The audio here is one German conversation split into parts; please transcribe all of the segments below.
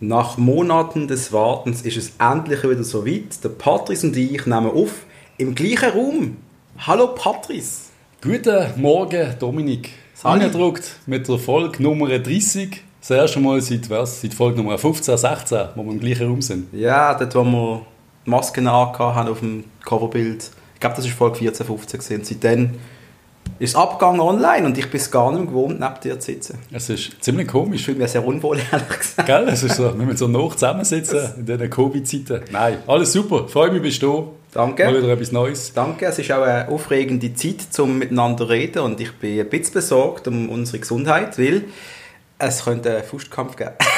Nach Monaten des Wartens ist es endlich wieder so weit. Der Patrice und ich nehmen auf im gleichen Raum. Hallo Patrice. Guten Morgen, Dominik. Sali. Eingedruckt mit der Folge Nummer 30. Das erste Mal seit, was, seit Folge Nummer 15, 16, wo wir im gleichen Raum sind. Ja, dort wo wir die Masken angehabt haben auf dem Coverbild. Ich glaube, das war Folge 14, 15 gewesen. Seitdem ist es abgegangen online und ich bin es gar nicht mehr gewohnt, neben dir zu sitzen. Es ist ziemlich Ich komisch. fühle mich sehr unwohl, ehrlich gesagt. Gell? Es ist so, wenn wir so noch zusammensitzen in diesen Covid-Zeiten. Nein, alles super. Freue mich, bist du. Danke. Mal wieder etwas Neues. Danke, es ist auch eine aufregende Zeit zum miteinander reden und ich bin ein bisschen besorgt um unsere Gesundheit, weil es könnte einen Faustkampf geben.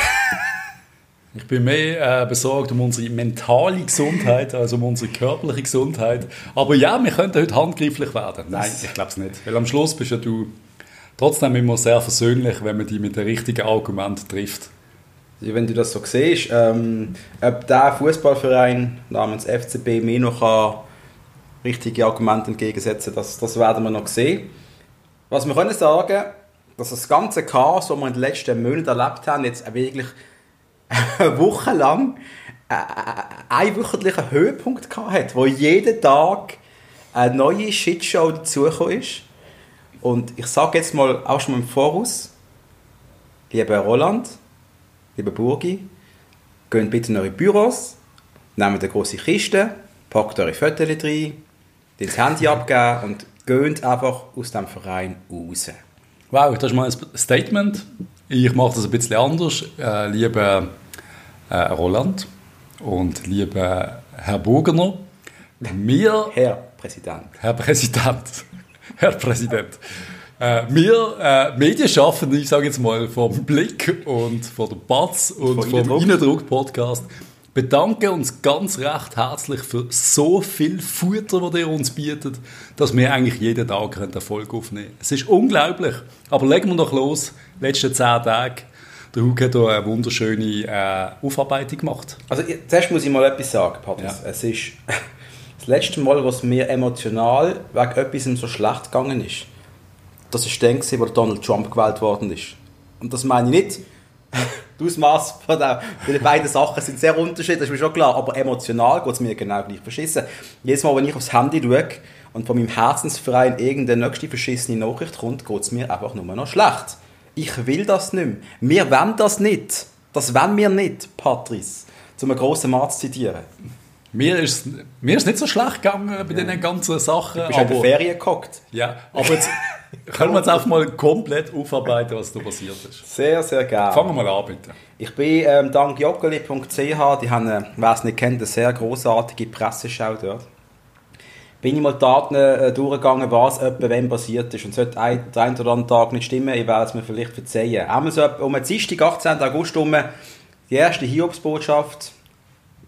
Ich bin mehr äh, besorgt um unsere mentale Gesundheit als um unsere körperliche Gesundheit. Aber ja, wir könnten heute handgreiflich werden. Nein, ich glaube es nicht. Weil am Schluss bist ja du trotzdem immer sehr versöhnlich, wenn man die mit den richtigen Argumenten trifft. Wenn du das so siehst, ähm, ob der Fußballverein namens FCB mir noch kann richtige Argumente entgegensetzen das, das werden wir noch sehen. Was wir können sagen, dass das ganze Chaos, das wir in den letzten Monaten erlebt haben, jetzt wirklich eine Woche lang äh, einen wöchentlichen Höhepunkt gehabt hat, wo jeden Tag eine neue Shitshow dazugekommen ist. Und ich sage jetzt mal auch schon mal im Voraus, lieber Roland, lieber Burgi, geht bitte in eure Büros, nehmt eine große Kiste, packt eure Fotos rein, das Handy abgeben und geht einfach aus dem Verein raus. Wow, das ist mal ein Statement. Ich mache das ein bisschen anders. Äh, lieber äh, Roland und lieber Herr Burgener, wir Herr Präsident. Herr Präsident. Herr Präsident. Äh, wir äh, Medienschaffende, ich sage jetzt mal vom Blick und von der Batz und vom Innendruck. Innendruck-Podcast, bedanken uns ganz recht herzlich für so viel Futter, das ihr uns bietet, dass wir eigentlich jeden Tag einen Erfolg aufnehmen können. Es ist unglaublich. Aber legen wir doch los. Letzte zehn Tage. Der Hug hat hier eine wunderschöne äh, Aufarbeitung gemacht. Also zuerst muss ich mal etwas sagen, Patrice. Ja. Es ist das letzte Mal, was mir emotional wegen etwas so schlecht gegangen ist. Das ist dann, wo Donald Trump gewählt worden ist. Und das meine ich nicht. Die Ausmaße von der, weil die beiden Sachen sind sehr unterschiedlich, das ist mir schon klar. Aber emotional geht es mir genau gleich verschissen. Jedes Mal, wenn ich aufs Handy schaue und von meinem Herzensverein irgendeine nächste verschissene Nachricht kommt, geht es mir einfach nur noch schlecht. Ich will das nicht mehr. Wir wollen das nicht. Das wollen wir nicht, Patrice. Zum einen grossen Mann zu zitieren. Mir ist, mir ist nicht so schlecht gegangen bei diesen ganzen Sachen. Du bist in der Ferien gehockt. Ja, aber jetzt können wir jetzt einfach mal komplett aufarbeiten, was da passiert ist. Sehr, sehr gerne. Fangen wir mal an, bitte. Ich bin ähm, dank joggeli.ch, die haben, äh, wer es nicht kennt, eine sehr großartige Presseschau dort. Bin ich mal die Daten äh, durchgegangen, was etwa wann passiert ist. Und sollte ein, der ein oder andere Tag nicht stimmen, ich werde es mir vielleicht verzeihen. Einmal so etwa um den Dienstag, 18. August herum, die erste Hiobsbotschaft,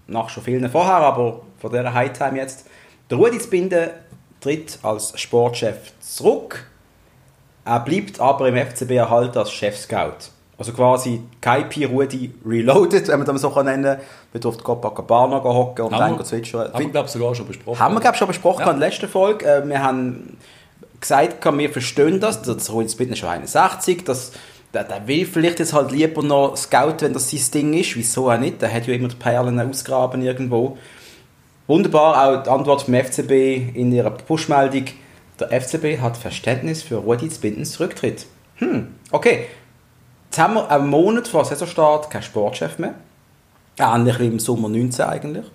nach schon vielen vorher, aber von dieser Hightime jetzt. Der Rudi Zbinden tritt als Sportchef zurück. Er bleibt aber im FCB erhalten als Chef-Scout. Also quasi KP Rudi reloaded, wenn man das so nennen kann. Wir durften Copacabana hocken und dann wir, zwitschern. haben wir glaube ich, sogar schon besprochen. Haben wir, glaube ich, schon besprochen Ja. in der letzten Folge. Äh, Wir haben gesagt, wir verstehen das. Das Rudi Spitten ist schon 61. Das, der, der will vielleicht jetzt halt lieber noch Scout, wenn das sein Ding ist. Wieso auch nicht? Der hat ja immer die Perlen ausgraben irgendwo. Wunderbar, auch die Antwort vom FCB in ihrer Push-Meldung. Der FCB hat Verständnis für Rudi Spindens Rücktritt. Hm, okay. Jetzt haben wir einen Monat vor Saisonstart keinen Sportchef mehr. Ähnlich wie im Sommer 19 eigentlich.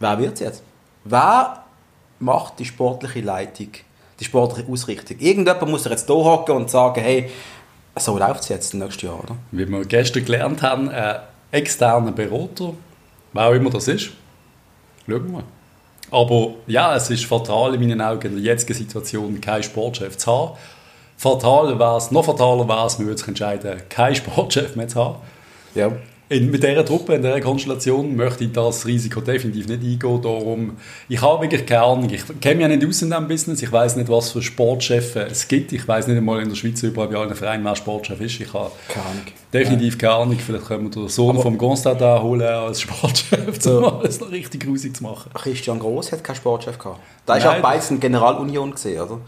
Wer wird es jetzt? Wer macht die sportliche Leitung, die sportliche Ausrichtung? Irgendjemand muss er jetzt hier hocken und sagen, hey, so läuft es jetzt nächstes Jahr, oder? Wie wir gestern gelernt haben, ein externer Berater, wer auch immer das ist, schauen wir mal. Aber ja, es ist fatal in meinen Augen in der jetzigen Situation keinen Sportchef zu haben. Fatal wäre es, noch fataler wäre es, man würde sich entscheiden, keinen Sportchef mehr zu haben. Ja. In, mit dieser Truppe, in dieser Konstellation möchte ich das Risiko definitiv nicht eingehen. Darum, ich habe wirklich keine Ahnung. Ich kenne mich ja nicht aus in diesem Business. Ich weiß nicht, was für Sportchefs es gibt. Ich weiß nicht einmal in der Schweiz überall bei allen Vereinen, wer Sportchef ist. Ich habe Keine Ahnung. definitiv keine Ahnung. Vielleicht können wir den Sohn Aber- vom Constantin holen als Sportchef, um alles noch richtig grusig zu machen. Christian Gross hat keinen Sportchef gehabt. Da ist auch beides in Generalunion gesehen, oder?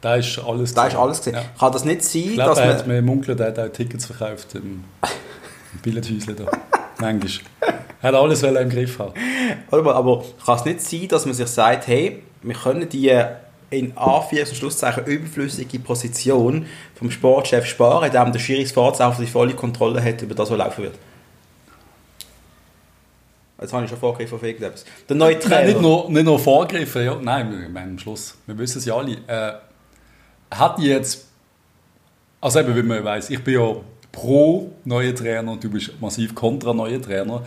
Da ist alles Da ist alles gesehen. Ja. Kann das nicht sein, Ich glaube, dass er man... hat mir munkelt, er hat auch Tickets verkauft. Im Billardhäuschen da. Manchmal. Hat alles im Griff haben. Aber, aber kann es nicht sein, dass man sich sagt, hey, wir können die in Anführungs- und Schlusszeichen überflüssige Position vom Sportchef sparen, indem der Schiris Fahrzeug die volle Kontrolle hat über das, was laufen wird? Jetzt habe ich schon vorgegriffen auf irgendetwas. Der neue Trainer. Nein, nicht nur, nicht nur vorgegriffen, ja. Nein, ich meine, am Schluss, wir wissen es ja alle. Äh, hat die jetzt, also eben, wie man weiß, ich bin ja pro neue Trainer und du bist massiv kontra neue Trainer.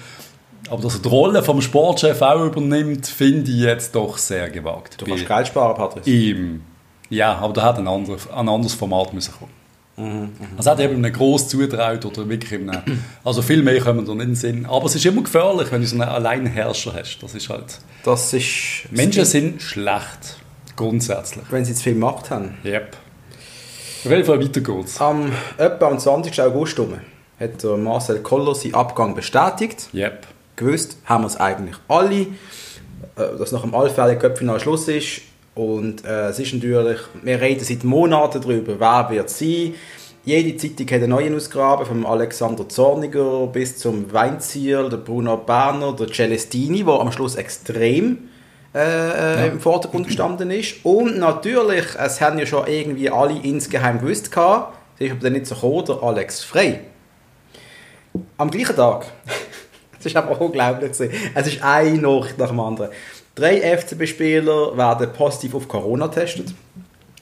Aber dass er die Rolle vom Sportchef auch übernimmt, finde ich jetzt doch sehr gewagt. Du kannst Geld sparen, Patrick. ihm. Ja, aber da hat ein, anderer, ein anderes Format müssen kommen. Mhm, Also hat eben einem gross zutraut oder wirklich in einem, also viel mehr kommen da nicht in den Sinn. Aber es ist immer gefährlich, wenn du so einen Alleinherrscher hast. Das ist halt, Das ist... Menschen sind schlecht. Grundsätzlich. Wenn sie zu viel Macht haben. Yep. Auf jeden Fall weiter geht's. Am, etwa am 20. August rum hat Marcel Koller seinen Abgang bestätigt. Yep. gewusst, haben wir es eigentlich alle, äh, dass nach dem allfälligen Köpfinal Schluss ist. Und äh, es ist natürlich, wir reden seit Monaten darüber, wer wird sein. Jede Zeitung hat einen neuen ausgraben, vom Alexander Zorniger bis zum Weinzierl, der Bruno Berner, der Celestini, der am Schluss extrem äh, äh, im Vordergrund gestanden ist. Und natürlich, es haben ja schon irgendwie alle insgeheim gewusst, gehabt, ist aber dann nicht so gekommen, der Alex Frey. Am gleichen Tag Das ist aber unglaublich. Es ist eine Nacht nach dem anderen. Drei FCB-Spieler werden positiv auf Corona getestet.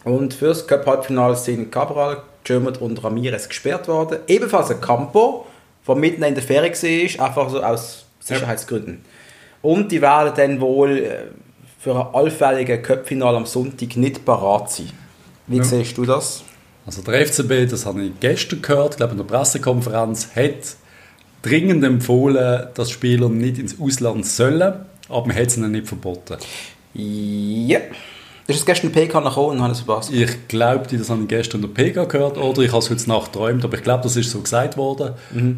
Und fürs Cup-Halbfinale sind Cabral, Germert und Ramirez gesperrt worden. Ebenfalls ein Campo, der mitten in der Ferie war, einfach so aus Sicherheitsgründen. Und die werden dann wohl äh, für ein allfälliges Cup-Finale am Sonntag nicht parat sein. Wie Ja. siehst du das? Also der FCB, das habe ich gestern gehört, ich glaube in der Pressekonferenz, hat dringend empfohlen, dass Spieler nicht ins Ausland sollen, aber man hat es ihnen nicht verboten. Ja. Du hast gestern PK gekommen und habe es verpasst. Ich glaube, das habe ich gestern in der PK gehört oder ich habe es heute Nacht geträumt, aber ich glaube, das ist so gesagt worden.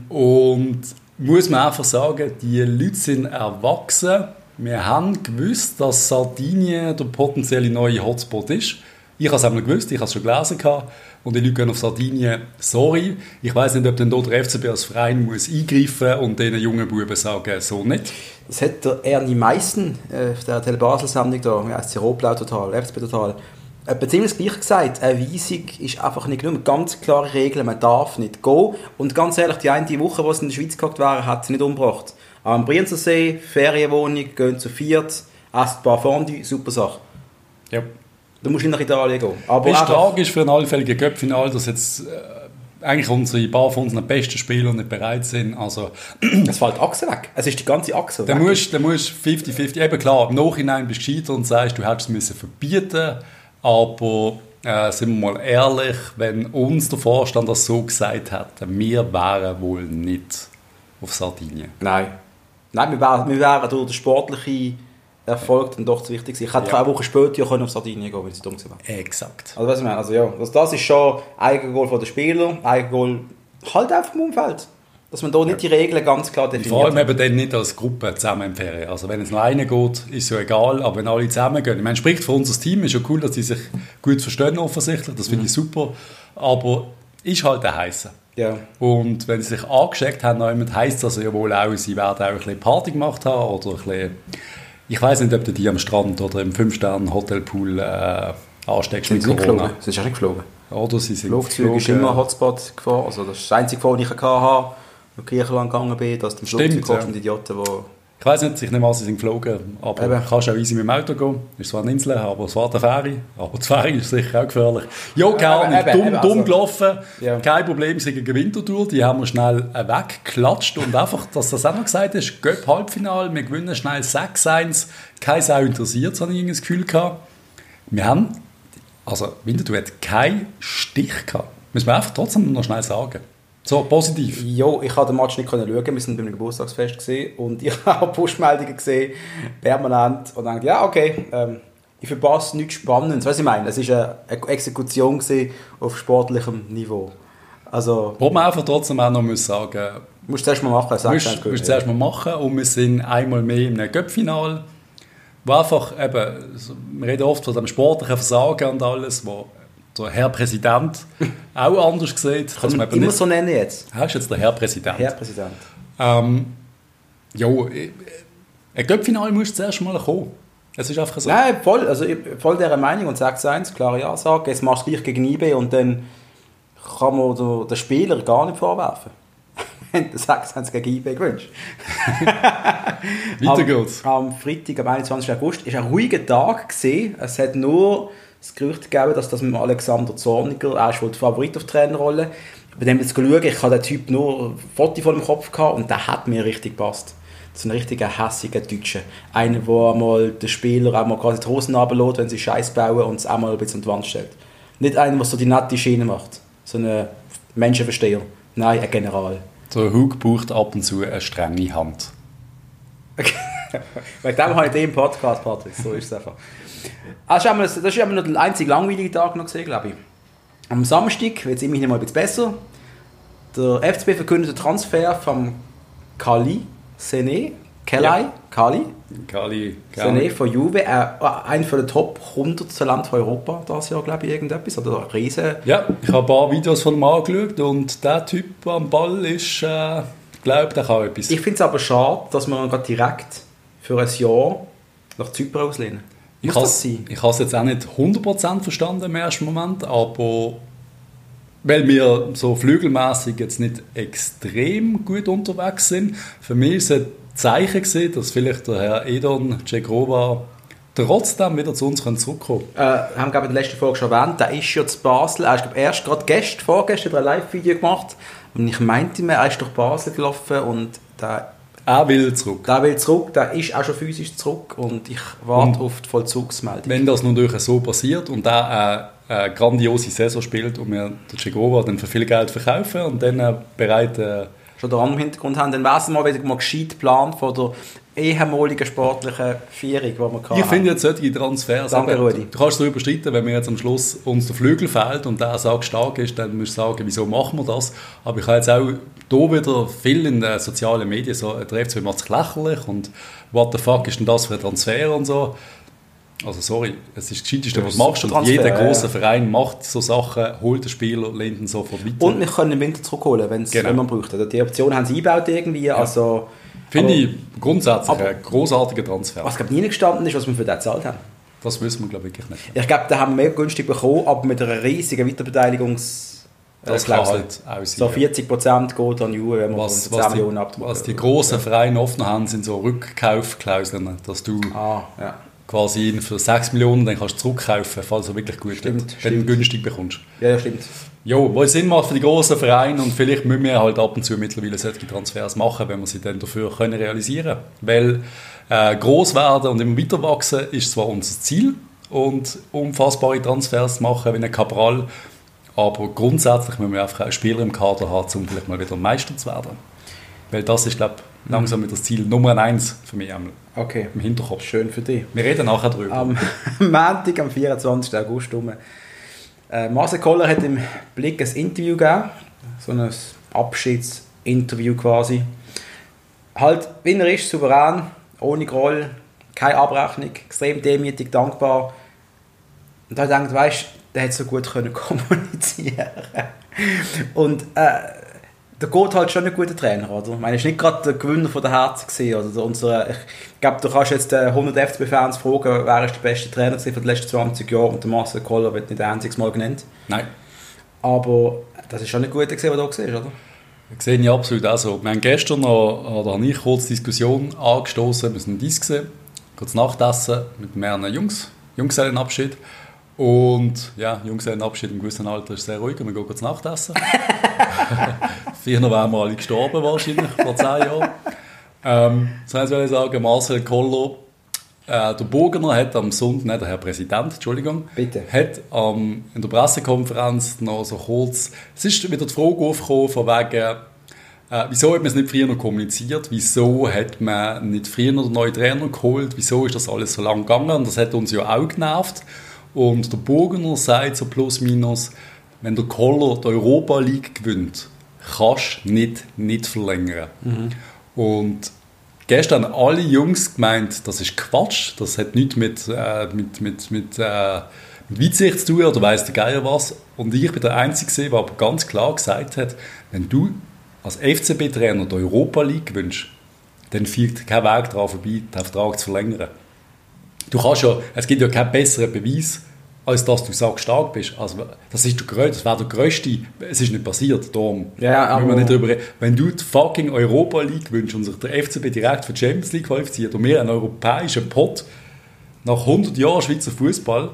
Und muss man einfach sagen, die Leute sind erwachsen. Wir haben gewusst, dass Sardinien der potenzielle neue Hotspot ist. Ich habe es einmal gewusst, ich habe es schon gelesen. gehabt. Und die Leute gehen auf Sardinien, sorry. Ich weiß nicht, ob dann dort der FCB als Verein muss eingreifen und den jungen Buben sagen, so nicht. Das hat der Ernie Meissen äh, der Tele wie heisst sie, Rotblau Total, FCB Total, etwa ziemlich das Gleiche gesagt. Eine Weisung ist einfach nicht genug. Ganz klare Regeln, man darf nicht gehen. Und ganz ehrlich, die eine Woche, wo sie in der Schweiz gehockt waren, hat sie nicht umgebracht. Am Brienzersee, Ferienwohnung, gehen zu viert, essen ein paar Fondue, super Sache. Ja. Du musst nicht nach Italien gehen. Aber ist tragisch für ein allfälliges Göppfinal, dass jetzt äh, eigentlich unsere, paar von unseren besten Spieler nicht bereit sind. Also, es fällt die Achse weg. Es ist die ganze Achse weg. musst du 50-50, eben klar, im Nachhinein bist du gescheitert und sagst, du hättest es müssen verbieten aber äh, sind wir mal ehrlich, wenn uns der Vorstand das so gesagt hätte, wir wären wohl nicht auf Sardinien. Nein. Nein, wir wären, wir wären durch den sportlichen Erfolg dann doch zu wichtig gewesen. Ich hätte Ja. eine Woche später ja können auf Sardinien gehen, wenn es dumm wäre. Exakt. Also, was ich meine, also ja, das, das ist schon Eigengoal von den Spielern, Eigengoal halt einfach im Umfeld. Dass man da nicht die Regeln ganz klar Vor allem definiert. eben dann nicht als Gruppe zusammen in Ferien. Also wenn es nur einer geht, ist ja egal, aber wenn alle zusammen gehen. Ich meine, spricht für unser Team, ist ja cool, dass die sich gut verstehen offensichtlich, das finde ich super. Aber ist halt ein Heißer. Ja. Und wenn sie sich angesteckt haben, jemand, heisst das ja wohl auch, sie werden auch ein bisschen Party gemacht haben oder ein bisschen, ich weiß nicht, ob du die am Strand oder im 5-Sterne-Hotelpool äh, ansteckst Sind mit sie Corona. geflogen? Sind sie auch nicht geflogen? Oder sie sind Flugzeug ist geflogen. immer Hotspot gefahren. Also das ist das einzige, wo ich hatte, ich Griechenland gegangen bin, dass dem Stimmt, Flugzeug ja. ja. die Idioten, die... Ich weiß nicht, ich nehme an, sie sind geflogen, aber Eben. du kannst auch easy mit dem Auto gehen. Ist zwar eine Insel, aber es war eine Fähre. Aber die Fähre ist sicher auch gefährlich. Ja, keine Ahnung, dumm, eben, dumm also- gelaufen. Ja. Kein Problem, sie gegen Winterthur. Die haben wir schnell äh, weggeklatscht. Und einfach, dass das auch noch gesagt ist, Göpp Halbfinale, wir gewinnen schnell 6-1. Kein Sau interessiert, habe ich irgendwie das Gefühl gehabt. Wir haben, also Winterthur hat keinen Stich gehabt. Müssen wir einfach trotzdem noch schnell sagen. So, positiv. Jo, ich konnte den Match nicht schauen. Wir sind beim Geburtstagsfest und ich habe Push-Meldungen gesehen, permanent. Und dachte, ja, okay, ähm, ich verpasse nichts Spannendes. Was ich meine, es war eine Exekution auf sportlichem Niveau. Also, Wo man einfach trotzdem auch noch muss sagen musst du zuerst mal machen, sagst musst, musst du zuerst mal machen und wir sind einmal mehr im Göppfinal, wo einfach eben, wir reden oft von dem sportlichen Versagen und alles, wo der Herr Präsident auch anders sieht. Kann man immer nicht- so nennen jetzt. Er ist jetzt der Herr Präsident. Herr Präsident. Ähm, jo, äh, ein Göppfinal muss zuerst mal kommen. Es ist einfach so. Nein, voll, also voll dieser Meinung und 6-1, klare Ansage. Jetzt machst du gleich gegen IB und dann kann man den Spieler gar nicht vorwerfen. Wenn der 6-1 gegen IB gewünscht. Weiter am, geht's. Am Freitag, am 21. August, war ein ruhiger Tag. Gewesen. Es hat nur das Gerücht gegeben, dass das mit Alexander Zorniger, er ist wohl der Favorit auf die Trainerrolle. Bei dem jetzt schauen, ich habe den Typ nur Foto vor dem Kopf gehabt und der hat mir richtig gepasst. Das ist ein richtiger hässiger Deutscher. Einer, der einmal den Spieler einmal quasi die Hosen runterlässt, wenn sie Scheiß bauen und es einmal ein bisschen an die Wand stellt. Nicht einer, der so die nette Schiene macht. So ein Menschenversteher. Nein, ein General. Der Hug braucht ab und zu eine strenge Hand. Wegen dem habe ich den Podcast, Patrick. So ist es einfach. Ah, Das ist immer noch der einzige langweilige Tag noch gesehen, glaube ich. Am Samstag wird es immerhin mal ein bisschen besser. Der FCB verkündet den Transfer von Kali Sene. Kelai, Ja. Kali, Kali, Sene von Juve, äh, einer von den Top 100 Talenten von Europa das Jahr, glaube ich, irgendetwas. Oder ein riesen Ja, ich habe ein paar Videos von ihm angeschaut und der Typ am Ball ist, äh, glaube der kann etwas. Ich finde es aber schade, dass man ihn direkt für ein Jahr nach Zypern auslehnen. Ich Muss habe das sein? ich has jetzt auch nicht 100% verstanden im ersten Moment, aber weil wir so flügelmäßig jetzt nicht extrem gut unterwegs sind, für mich ist es ein Zeichen gewesen, dass vielleicht der Herr Edon Cegrova trotzdem wieder zu uns zurückkommen. Äh, haben in der letzten Folge schon erwähnt, der ist ja zu Basel, er ist glaub, erst gerade gestern, vorgestern ein Live-Video gemacht. Und ich meinte mir, er ist durch Basel gelaufen und der, Er will zurück. der will zurück, der ist auch schon physisch zurück und ich warte auf die Vollzugsmeldung. Wenn das natürlich so passiert und er äh, eine grandiose Saison spielt und wir den Cegrova dann für viel Geld verkaufen und dann äh, bereit... Äh, schon den anderen Hintergrund haben, dann wäre es mal wieder mal gescheit geplant von der ehemaligen sportlichen Vierung, die wir Ich finde jetzt solche Transfers. Danke, eben, Rudi. Du kannst darüber streiten, wenn mir jetzt am Schluss uns der Flügel fehlt und der sagt stark ist, dann musst du sagen, wieso machen wir das? Aber ich habe jetzt auch hier wieder viel in den sozialen Medien so, der FCB macht es lächerlich und what the fuck ist denn das für ein Transfer und so. Also sorry, es ist das Gescheiteste, Ja, was das du machst. Und Transfer, jeder ja, große ja. Verein macht so Sachen, holt den Spieler, lehnt ihn sofort weiter. Und wir können im Winter zurückholen, wenn's, Genau. wenn man bräuchte. Also Die Option haben sie eingebaut irgendwie, also... Finde ich grundsätzlich aber- ein großartiger Transfer. Was glaube nie gestanden ist, was wir für den gezahlt haben. Das wissen wir, glaube ich, wirklich nicht. Ich glaube, da haben wir mehr günstig bekommen, aber mit einer riesigen Weiterbeteiligungs... Das äh, kann Klausel. halt auch. So 40% geht an Juve, wenn wir was, von 10 was, die, Millionen abdrücken. was die grossen Vereine offen haben, sind so Rückkaufklauseln, dass du Ah, ja. Quasi für 6 Millionen dann kannst du zurückkaufen, falls er wirklich gut Stimmt, wird, wenn du günstig bekommst. Ja, ja, stimmt. Jo, wo es Sinn macht für die grossen Vereine und vielleicht müssen wir halt ab und zu mittlerweile solche Transfers machen, wenn wir sie dann dafür können realisieren Weil äh, groß werden und immer weiter wachsen ist zwar unser Ziel und unfassbare Transfers machen wie ein Cabral, aber grundsätzlich müssen wir einfach auch Spieler im Kader haben, um vielleicht mal wieder Meister zu werden. Weil das ist, glaube ich, langsam wieder das Ziel Nummer eins für mich einmal Okay, im Hinterkopf. schön für dich. Wir reden nachher drüber. Am Montag, am 24. August, rum, äh, Marcel Koller hat im Blick ein Interview gegeben, so ein Abschiedsinterview quasi. Halt, wie er ist, souverän, ohne Groll, keine Abrechnung, extrem demütig, dankbar. Und da gedacht, weißt der hätte so gut können kommunizieren Und äh, der geht halt schon ein guter Trainer, oder? Ich meine, er ist nicht gerade der Gewinner von der Herzen gewesen, oder? Der- Unsere, ich glaube, du kannst jetzt äh, 100 FCB-Fans fragen, wer ist der beste Trainer von den letzten 20 Jahren und der Marcel Koller wird nicht ein einziges Mal genannt. Nein. Aber das ist schon ein guter gewesen, der da war, oder? Das sehe ich absolut auch so. Wir haben gestern noch, oder habe ich kurz Diskussion angestoßen, wir sind dies gesehen, kurz Nachtessen mit mehreren Jungs, Junggesellenabschied. Und ja, Junggesellenabschied im gewissen Alter ist sehr ruhig und wir gehen kurz Nachtessen. Früher wären wir alle gestorben wahrscheinlich, vor zehn Jahren. Ähm, das heißt, ich sagen, Marcel Koller, äh, der Burgener hat am Sonntag, nicht der Herr Präsident, Entschuldigung, Bitte. hat ähm, in der Pressekonferenz noch so kurz, es ist wieder die Frage aufgekommen, von wegen, äh, wieso hat man es nicht früher noch kommuniziert, wieso hat man nicht früher noch den neuen Trainer geholt, wieso ist das alles so lang gegangen und das hat uns ja auch genervt. Und der Burgener sagt so plus minus, wenn der Koller die Europa League gewinnt, kannst nicht, nicht verlängern. Und gestern haben alle Jungs gemeint, das ist Quatsch, das hat nichts mit, äh, mit, mit, mit, äh, mit Weitsicht zu tun oder weiss der Geier was. Und ich bin der Einzige, der aber ganz klar gesagt hat, wenn du als FCB-Trainer die Europa League wünschst, dann führt kein Weg daran vorbei, den Vertrag zu verlängern. Du kannst ja, es gibt ja keinen besseren Beweis, als dass du sagst, stark bist. Also, das ist der größte, das wäre der größte, es ist nicht passiert, darum Ja, müssen wir aber- nicht drüber reden. Wenn du die fucking Europa League wünschst und sich der FCB direkt für die Champions League qualifiziert und wir einen europäischen Pot nach 100 Jahren Schweizer Fußball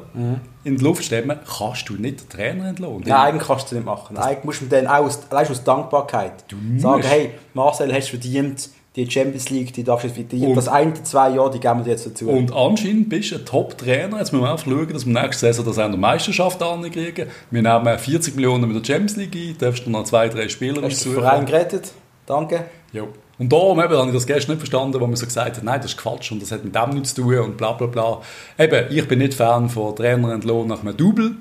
in die Luft stemmen, kannst du nicht den Trainer entlohnen. Nein, eigentlich kannst du das nicht machen. Eigentlich musst du dann auch aus, aus Dankbarkeit sagen, musst. hey, Marcel, hast du verdient, die Champions League, die darfst du jetzt Das eine, zwei Jahre, die geben wir jetzt dazu. Und anscheinend bist du ein Top-Trainer. Jetzt müssen wir einfach schauen, dass wir nächste Saison das auch in der Meisterschaft ankriegen. Wir nehmen 40 Millionen mit der Champions League ein, darfst du noch zwei, drei Spieler hast du den. Verein gerettet? Danke. Ja. Und darum eben, habe ich das gestern nicht verstanden, wo man so gesagt hat, nein, das ist Quatsch und das hat mit dem nichts zu tun und bla bla bla. Eben, ich bin nicht Fan von Trainerentlohn nach einem Double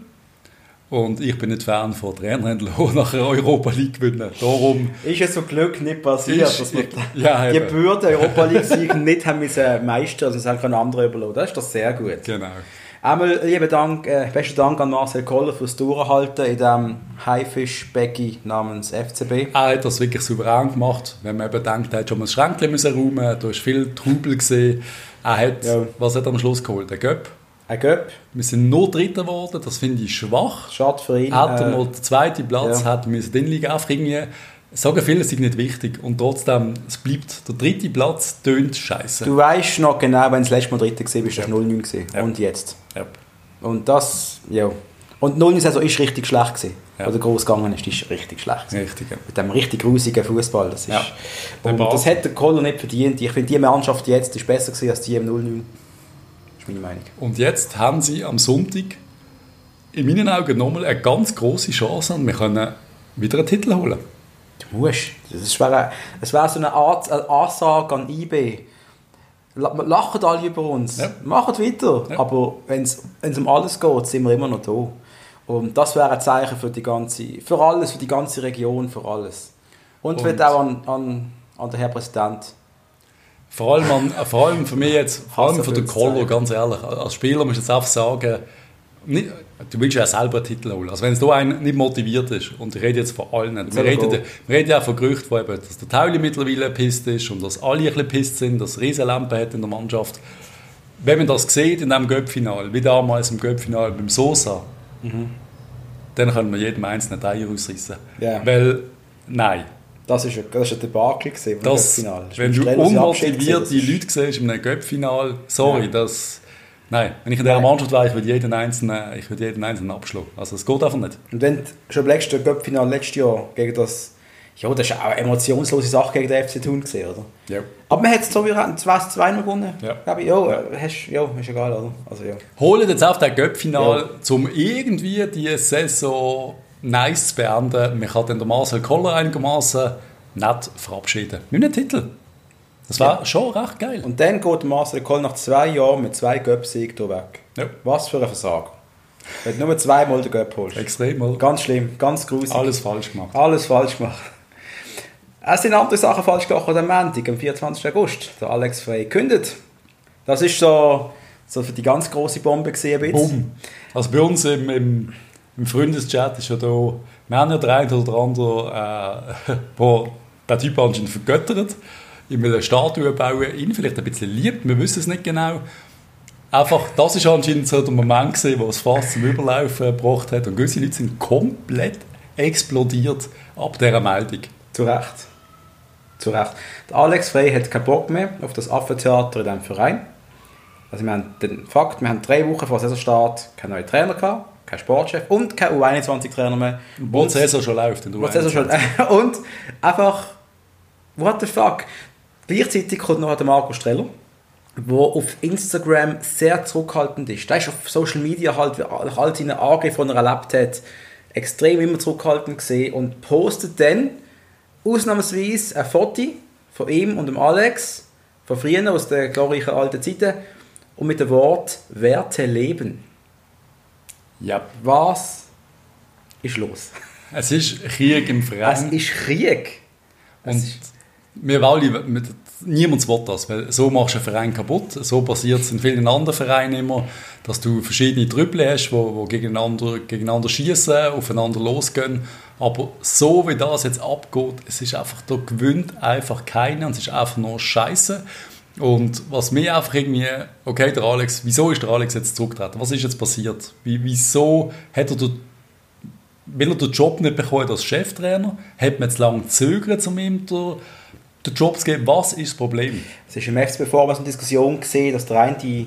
und ich bin nicht Fan von Trainerentlohn nach einer Europa League gewinnen. Darum Ist es so Glück nicht passiert, Ist- dass wir ja, die. Bürde Europa League Sieg nicht haben müssen meistern, also es können andere überlassen. Das ist doch sehr gut. genau. Einmal lieben Dank, äh, besten Dank an Marcel Koller fürs Durchhalten in diesem Haifisch-Becky namens FCB. Er hat das wirklich souverän gemacht, wenn man eben denkt, er hat schon mal ein Schränkchen müssen räumen, du hast viel Trubel gesehen. Er hat, Ja. was hat er am Schluss geholt? Ein Göpp. Ein Göpp, Wir sind nur Dritter geworden, das finde ich schwach. schade für ihn. Er Äh, mal den zweiten Platz, ja. hat müssen drin liegen, einfach irgendwie, sagen viele, es ist nicht wichtig und trotzdem, es bleibt, der dritte Platz tönt scheiße. Du weißt noch genau, wenn du das letzte Mal Dritter war, bist du 0-9 gewesen. Ja. Und jetzt. Ja. Und das, ja. Und die 0 Saison ist richtig schlecht gewesen. Ja. Oder groß gegangen ist, ist richtig schlecht gewesen. Richtig. ja. Mit dem richtig grusigen Fußball. Das ist. Ja. Und das hat der Koller nicht verdient. Ich finde, die Mannschaft jetzt ist besser gewesen als die im 0-9. Meine Meinung. Und jetzt haben sie am Sonntag in meinen Augen nochmal eine ganz große Chance und wir können wieder einen Titel holen. Du musst. Das wäre das so eine Art eine Ansage an IB. La- Lachen alle über uns. Ja. Macht weiter. Ja. Aber wenn es um alles geht, sind wir immer noch da. Und das wäre ein Zeichen für die ganze, für alles, für die ganze Region, für alles. Und, Und- vielleicht auch an, an, an den Herrn Präsident. Vor allem, an, vor allem für mich jetzt, vor allem für den Koller, ganz ehrlich, als Spieler musst du jetzt einfach sagen, nicht, du willst ja selber einen Titel holen. Also wenn es da einen nicht motiviert ist, und ich rede jetzt von allen, wir reden, wir reden ja von Gerüchten, wo eben, dass der Tauli mittlerweile pisst ist und dass alle ein bisschen pisst sind, dass es Riesenlampen hat in der Mannschaft. Wenn man das sieht in diesem Göppfinal, wie damals im Göppfinal beim Sosa, dann können wir jedem einzelnen Teil ausrissen. Ja. Weil, nein, Das ist ein, das ist ein Debakel das, im Finale. wenn du unmotivierte Leute siehst einem Göppfinal, sorry, Ja. das... Nein, wenn ich in dieser. Mannschaft wäre, ich würde jeden einzelnen, ich würde jeden einzelnen abschlagen. Also es geht einfach nicht. Und wenn du schon im letzten Cup-Finale letztes Jahr gegen das... Ja, das ist auch eine emotionslose Sache gegen den FC Thun gesehen, oder? Ja. Aber man hat es so wie 2 noch gewonnen. Ja. Glaube ich, ja, äh, hast, ja, ist egal, oder? Also, ja. Holen jetzt auf das Göppfinal, um irgendwie die Saison nice zu beenden. Man kann dann den Marcel Koller einigermaßen nett verabschieden. Mit einem Titel. Das war Ja. schon recht geil. Und dann geht Marcel Koll nach zwei Jahren mit zwei Göpp-Siegen weg. Ja. Was für ein Versagen. Wenn du nur zweimal den Göpp holst. Extrem, oder? Ganz schlimm, ganz gruselig. Alles falsch gemacht. Alles falsch gemacht. Es sind andere Sachen falsch gemacht am Montag, am 24. August. Der Alex Frey kündet. Das ist so, so für die ganz große Bombe gesehen. Bumm. Also bei uns im, im, im Freundeschat ist ja da, wir haben ja den einen oder anderen, äh, wo der Typ anscheinend vergöttert, ich will eine Statue bauen, ihn vielleicht ein bisschen liebt, wir wissen es nicht genau. Einfach, das ist anscheinend so der Moment gewesen, wo das Fass zum Überlaufen gebracht hat und gewisse Leute sind komplett explodiert ab dieser Meldung. Zu Recht. Zu Recht. Der Alex Frey hat keinen Bock mehr auf das Affentheater in diesem Verein. Also wir haben den Fakt, wir haben drei Wochen vor Saisonstart keinen neuen Trainer gehabt, keinen Sportchef und keinen U21-Trainer mehr. Wo die Saison schon läuft. Saison schon, und einfach, what the fuck. Gleichzeitig kommt noch der Marco Streller, der auf Instagram sehr zurückhaltend ist. Der ist auf Social Media halt, nach all seinen Angriffen, die er erlebt hat, extrem immer zurückhaltend gesehen und postet dann ausnahmsweise ein Foto von ihm und dem Alex, von früher, aus der glorreichen alten Zeiten, und mit dem Wort «Werte leben». Ja, Was ist los? es ist Krieg im Es Verein. ist Krieg. Es Und ist- wir mit- niemand will das, weil so machst du einen Verein kaputt. So passiert es in vielen anderen Vereinen immer, dass du verschiedene Trüppel hast, die wo, wo gegeneinander, gegeneinander schießen, aufeinander losgehen. Aber so wie das jetzt abgeht, es ist einfach, da gewinnt einfach keiner und es ist einfach nur Scheiße. Und was mir einfach irgendwie, okay, der Alex, wieso ist der Alex jetzt zurückgetreten? Was ist jetzt passiert? Wie, wieso hat er will er den Job nicht bekommen als Cheftrainer? Hat man jetzt lange gezögert, um ihm den, den Job zu geben? Was ist das Problem? Es ist im FCB vormals eine Diskussion gesehen, dass der eine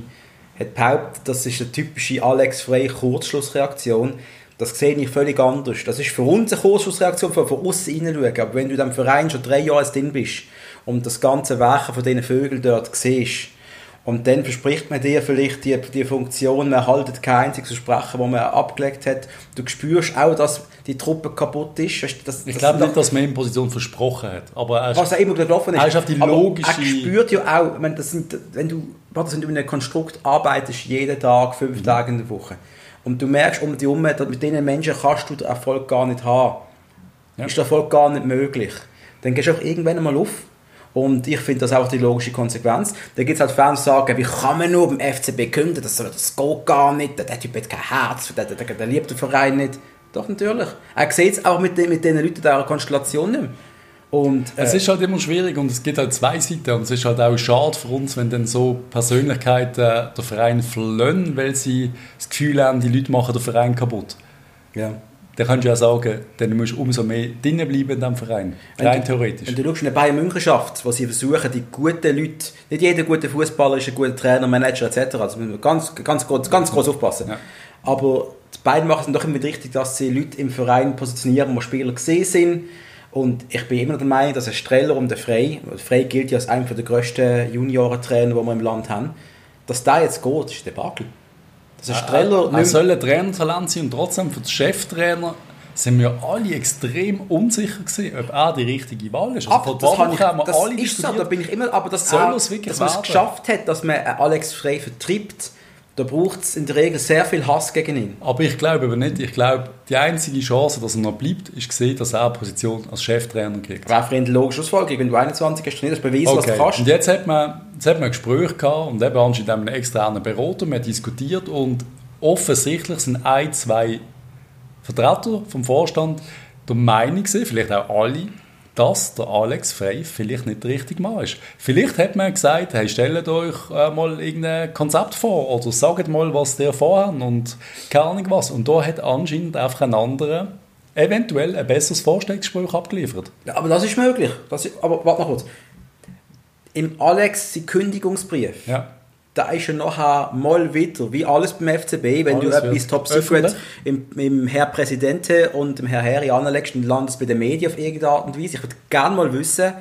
hat behauptet, das ist eine typische Alex Frey Kurzschlussreaktion. Das sehe ich völlig anders. Das ist für uns eine Kurzschlussreaktion, von, von außen hineinschauen. Aber wenn du in diesem Verein schon drei Jahre drin bist und das ganze Werken von diesen Vögeln dort siehst, und dann verspricht man dir vielleicht die, die Funktion, man haltet kein einziges Versprechen, das man abgelegt hat. Du spürst auch, dass die Truppe kaputt ist. Das, ich glaube nicht, dass man ihm Position versprochen hat. Aber er was er immer gelaufen ist. Er ist auf die logische... er spürt ja auch, wenn, das sind, wenn du wenn du in einem Konstrukt arbeitest, jeden Tag, fünf mhm. Tage in der Woche, und du merkst um die herum, mit diesen Menschen kannst du den Erfolg gar nicht haben. Ja. Ist der Erfolg gar nicht möglich. Dann gehst du auch irgendwann einmal auf und ich finde das auch die logische Konsequenz. Da gibt es halt Fans, die sagen, wie kann man nur beim FCB künden, das, das geht gar nicht, der Typ hat kein Herz, der, der, der liebt den Verein nicht. Doch, natürlich. Er sieht es auch mit, den, mit den Leuten dieser Konstellation nicht mehr. Und, äh, es ist halt immer schwierig und es gibt halt zwei Seiten und es ist halt auch schade für uns, wenn dann so Persönlichkeiten äh, den Verein verlassen, weil sie das Gefühl haben, die Leute machen den Verein kaputt. Ja dann kannst du ja sagen, dann musst du umso mehr drinnen bleiben in diesem Verein. Rein theoretisch. Wenn du schaust, eine Bayern München schafft, wo sie versuchen, die guten Leute, nicht jeder gute Fußballer ist ein guter Trainer, Manager etc. Also müssen wir ganz, ganz, ganz, ganz groß aufpassen. Ja. Aber die beiden machen es doch immer richtig, dass sie Leute im Verein positionieren, wo Spieler gesehen sind. Und ich bin immer der Meinung, dass ein Streller und der Frey, Frey gilt ja als einer der grössten Juniorentrainer, die wir im Land haben, dass da jetzt geht, ist der Bakel. Also Streller er soll ein Trainertalent sein und trotzdem für den Cheftrainer sind wir alle extrem unsicher gewesen, ob er die richtige Wahl ist. Also das, kann ich, das ist so, da bin ich immer, aber das soll es wirklich dass man es geschafft hat, dass man Alex Frey vertreibt, da braucht es in der Regel sehr viel Hass gegen ihn. Aber ich glaube aber nicht. Ich glaube, die einzige Chance, dass er noch bleibt, ist gesehen, dass er eine Position als Cheftrainer kriegt. Wäre für ihn die logische Ausfolge. Wenn du 21 hast, trainiert, das beweist, okay. was du kannst. Und jetzt hat man, jetzt hat man ein Gespräch gehabt und eben anscheinend einen externen Berater, man hat diskutiert und offensichtlich sind ein, zwei Vertreter vom Vorstand der Meinung gewesen, vielleicht auch alle, dass der Alex Frey vielleicht nicht der richtige Mann ist. Vielleicht hat man gesagt, hey, stellt euch äh, mal irgendein Konzept vor oder sagt mal, was der vorhat und keine Ahnung was. Und da hat anscheinend einfach ein anderer eventuell ein besseres Vorstellungsgespräch abgeliefert. Ja, aber das ist möglich. Das ist, aber warte mal kurz. Im Alex Kündigungsbrief ja da ist ja nachher mal wieder, wie alles beim FCB, wenn alles du etwas Top Secret im, im Herr Präsidenten und dem Herr Herri anlegst, dann landest bei den Medien auf irgendeine Art und Weise. Ich würde gerne mal wissen,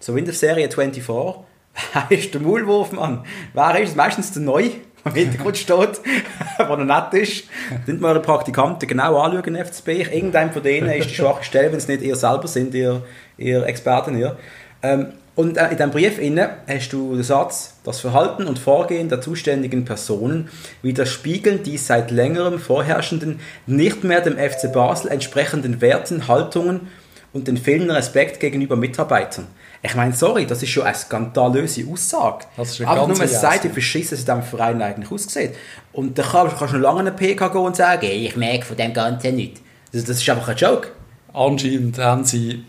so in der Serie 24, wer ist der Maulwurf, Mann? Wer ist es? Meistens der Neu, der im Hintergrund steht, der noch nett ist. Sind eure Praktikanten genau anschauen, FCB. Irgendein von denen ist die schwache Stelle, wenn es nicht ihr selber sind, ihr, ihr Experten hier. Ähm, und äh, in deinem Brief inne hast du den Satz, das Verhalten und Vorgehen der zuständigen Personen widerspiegeln die seit längerem vorherrschenden, nicht mehr dem FC Basel entsprechenden Werten, Haltungen und den fehlenden Respekt gegenüber Mitarbeitern. Ich meine, sorry, das ist schon eine skandalöse Aussage. Das ist Aber nur man sagt, wie verschissen es in diesem Verein eigentlich aussieht. Und da kannst, du noch lange einen PK gehen und sagen, ich merke von dem Ganzen nichts. Das, das ist einfach ein Joke. Anscheinend haben sie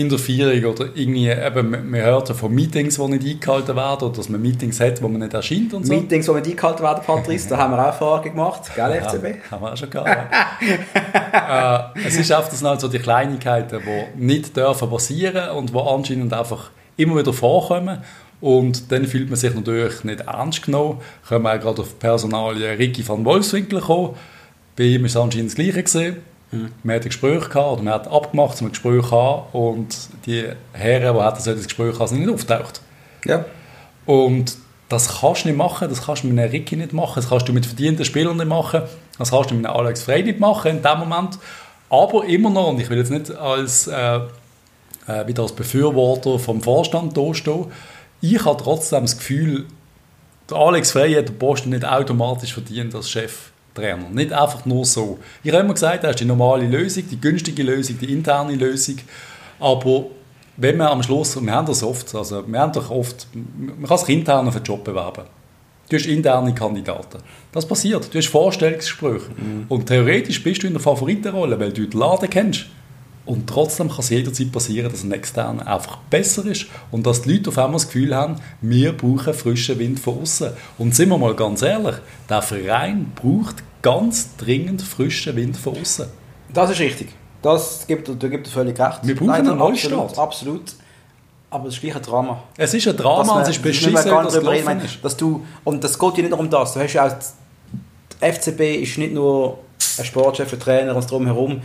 in der Vierung oder irgendwie, eben, man hört von Meetings, die nicht eingehalten werden oder dass man Meetings hat, wo man nicht erscheint und so. Meetings, die nicht eingehalten werden, Patrice, da haben wir auch Erfahrungen gemacht, gell, FCB? Ja, haben wir auch schon gehabt. äh, es ist oft, das halt so die Kleinigkeiten, die nicht dürfen passieren und die anscheinend einfach immer wieder vorkommen und dann fühlt man sich natürlich nicht ernst genommen. Können wir auch gerade auf Personalie Ricky van Wolfswinkel kommen. Bei ihm war es anscheinend das Gleiche gesehen Mhm. Man hat ein Gespräch gehabt, oder man hat abgemacht, dass man ein Gespräch hat und die Herren, die hatten das Gespräch hatten, sind nicht auftaucht. Ja. Und das kannst du nicht machen, das kannst du mit einem Ricky nicht machen, das kannst du mit verdienten Spielern nicht machen, das kannst du mit einem Alex Frey nicht machen in dem Moment. Aber immer noch, und ich will jetzt nicht als, äh, äh, wieder als Befürworter vom Vorstand dastehen, ich habe trotzdem das Gefühl, der Alex Frey hat den Posten nicht automatisch verdient als Chef Trainer. Nicht einfach nur so. Ich habe immer gesagt, das ist die normale Lösung, die günstige Lösung, die interne Lösung. Aber wenn man am Schluss, wir haben das oft, also wir haben doch oft, man kann sich intern auf einen Job bewerben. Du hast interne Kandidaten. Das passiert. Du hast Vorstellungsgespräche. Mhm. Und theoretisch bist du in der Favoritenrolle, weil du den Laden kennst. Und trotzdem kann es jederzeit passieren, dass ein externer einfach besser ist und dass die Leute auf einmal das Gefühl haben, wir brauchen frischen Wind von außen. Und sind wir mal ganz ehrlich, der Verein braucht ganz dringend frischen Wind von außen. Das ist richtig. Das gibt, da gibt er völlig recht. Wir brauchen Nein, einen Neustart. Absolut, absolut. Aber es ist gleich ein Drama. Es ist ein Drama und es ist beschissen, dass es reden, ist. Dass du, und das geht ja nicht nur um das. Du hast ja auch, FCB ist nicht nur ein Sportchef, ein Trainer und drumherum.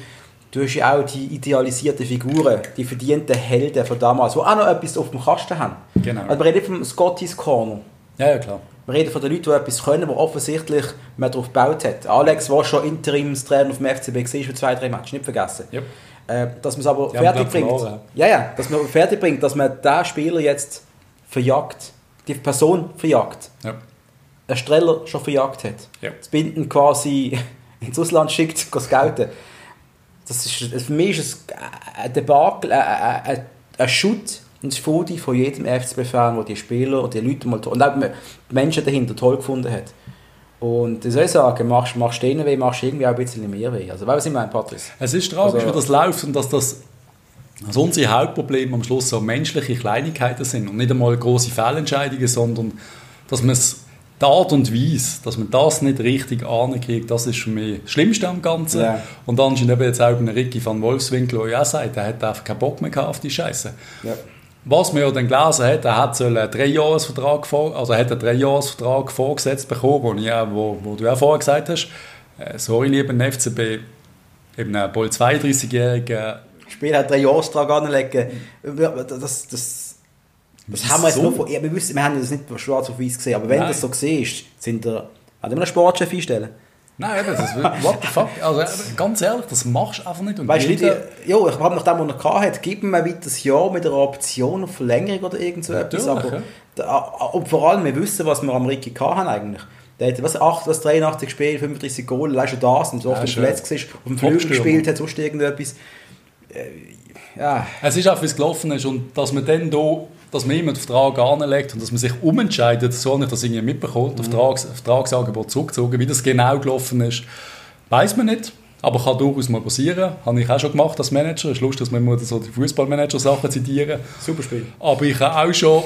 Du hast ja auch die idealisierten Figuren, die verdienten Helden von damals, die auch noch etwas auf dem Kasten haben. Genau. Also wir reden vom Scotty's Corner. Ja, ja, klar. Wir reden von den Leuten, die etwas können, die offensichtlich man darauf gebaut hat. Alex, der schon Interimstrainer auf dem FCB war, für zwei, drei Matches, nicht vergessen. Yep. Äh, dass man es aber Die fertig bringt. Ja, ja, dass man fertig bringt, dass man den Spieler jetzt verjagt, die Person verjagt. Ja. Einen Streller schon verjagt hat. Ja. Das Binden quasi ins Ausland schickt, scouten. Das ist, für mich ist es ein Debakel, ein, ein, ein Schutt ins Fodi von jedem FCB-Fan, der die Spieler und die Leute mal und auch die Menschen dahinter toll gefunden hat. Und ich soll sagen, machst, machst denen weh, machst irgendwie auch ein bisschen mehr weh. Also, du, was ich meine, Patrice? Es ist tragisch, also, wie das läuft und dass das dass unsere Hauptprobleme am Schluss so menschliche Kleinigkeiten sind und nicht einmal große Fehlentscheidungen, sondern dass man es die Art und Weise, dass man das nicht richtig ankriegt, das ist für mich das Schlimmste am Ganzen. Ja. Und dann ist eben jetzt auch bei Ricky van Wolfswinkel, der ja auch sagt, er hat einfach keinen Bock mehr auf die Scheiße. Ja. Was man ja dann gelesen hat, er hat einen Dreijahresvertrag vor, also hat einen Dreijahresvertrag vorgesetzt bekommen, wo, ich wo, wo du auch vorher gesagt hast, äh, sorry, lieber FCB, eben ein bald 32-jähriger Spieler hat einen Dreijahresvertrag anlegen. Das, das, das, haben wir jetzt nur von, ja, wir, wissen, wir haben das nicht schwarz auf weiß gesehen, aber wenn Nein. das so ist, sind da, hat immer einen Sportchef einstellen. Nein, eben, das, what the fuck? Also, ganz ehrlich, das machst du einfach nicht. Und weißt du, ja, ich habe nach dem, was er hatte, gib mir ein weiteres Jahr mit einer Option auf Verlängerung oder irgend so etwas. Aber, ja. und vor allem, wir wissen, was wir am Ricky haben eigentlich. Der hat was, 8, was 83 gespielt, 35 Goal, leider schon das und so oft ja, verletzt war, auf dem Flügel gespielt hat, sonst irgendetwas. Äh, ja. Es ist auch, wie es gelaufen ist und dass man dann da dass man jemand Vertrag anlegt und dass man sich umentscheidet, so nicht, dass irgendwie mitbekommt, mhm. Vertrags, Vertragsangebot zurückgezogen. Wie das genau gelaufen ist, weiß man nicht. Aber kann durchaus mal passieren. Habe ich auch schon gemacht als Manager. Es ist lustig, dass wir immer so die Fußballmanager-Sachen zitieren. Super Spiel. Aber ich habe auch schon,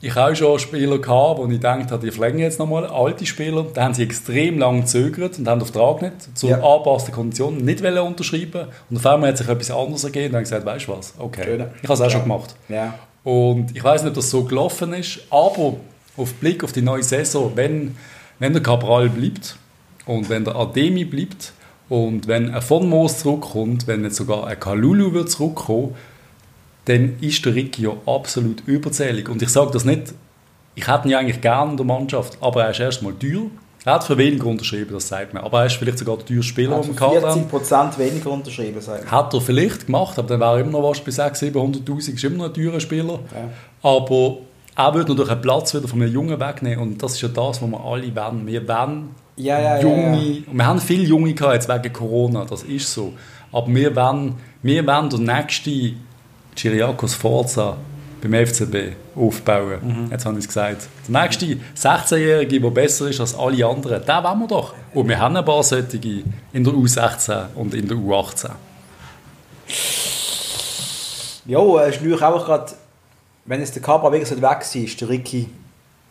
ich habe auch schon Spieler gehabt, wo ich gedacht habe, die verlängern jetzt nochmal. Alte Spieler, da haben sie extrem lange gezögert und haben den Vertrag nicht zur ja. angepassten Konditionen nicht unterschreiben Und auf einmal hat sich etwas anderes ergeben und dann gesagt, weißt du was, okay, Schön. ich habe es auch ja. schon gemacht. Ja. Und ich weiß nicht, ob das so gelaufen ist, aber auf Blick auf die neue Saison, wenn, wenn der Cabral bleibt und wenn der Ademi bleibt und wenn ein Von Moos zurückkommt, wenn jetzt sogar ein Kalulu wird zurückkommen, dann ist der ja absolut überzählig. Und ich sage das nicht, ich hätte ihn ja eigentlich gerne in der Mannschaft, aber er ist erstmal teuer. Er hat für weniger unterschrieben, das sagt man. Aber er ist vielleicht sogar der teuerste Spieler, den wir haben. 40% weniger unterschrieben, sagt man. Hat er vielleicht gemacht, aber dann wäre er immer noch was bei 600'000, 700'000, ist immer noch ein teurer Spieler. Ja. Aber er würde natürlich einen Platz wieder von einem Jungen wegnehmen und das ist ja das, was wir alle wollen. Wir wollen ja, ja, junge, ja, wir haben viele Junge gehabt jetzt wegen Corona, das ist so. Aber wir wollen, wir wollen der nächste Chiriakos Forza beim FCB aufbauen. Mhm. Jetzt habe ich es gesagt. Der nächste 16-Jährige, der besser ist als alle anderen, den wollen wir doch. Und wir haben ein paar solche in der U16 und in der U18. Ja, es ist natürlich auch gerade, wenn es der Kabra wirklich weg war, ist der Ricky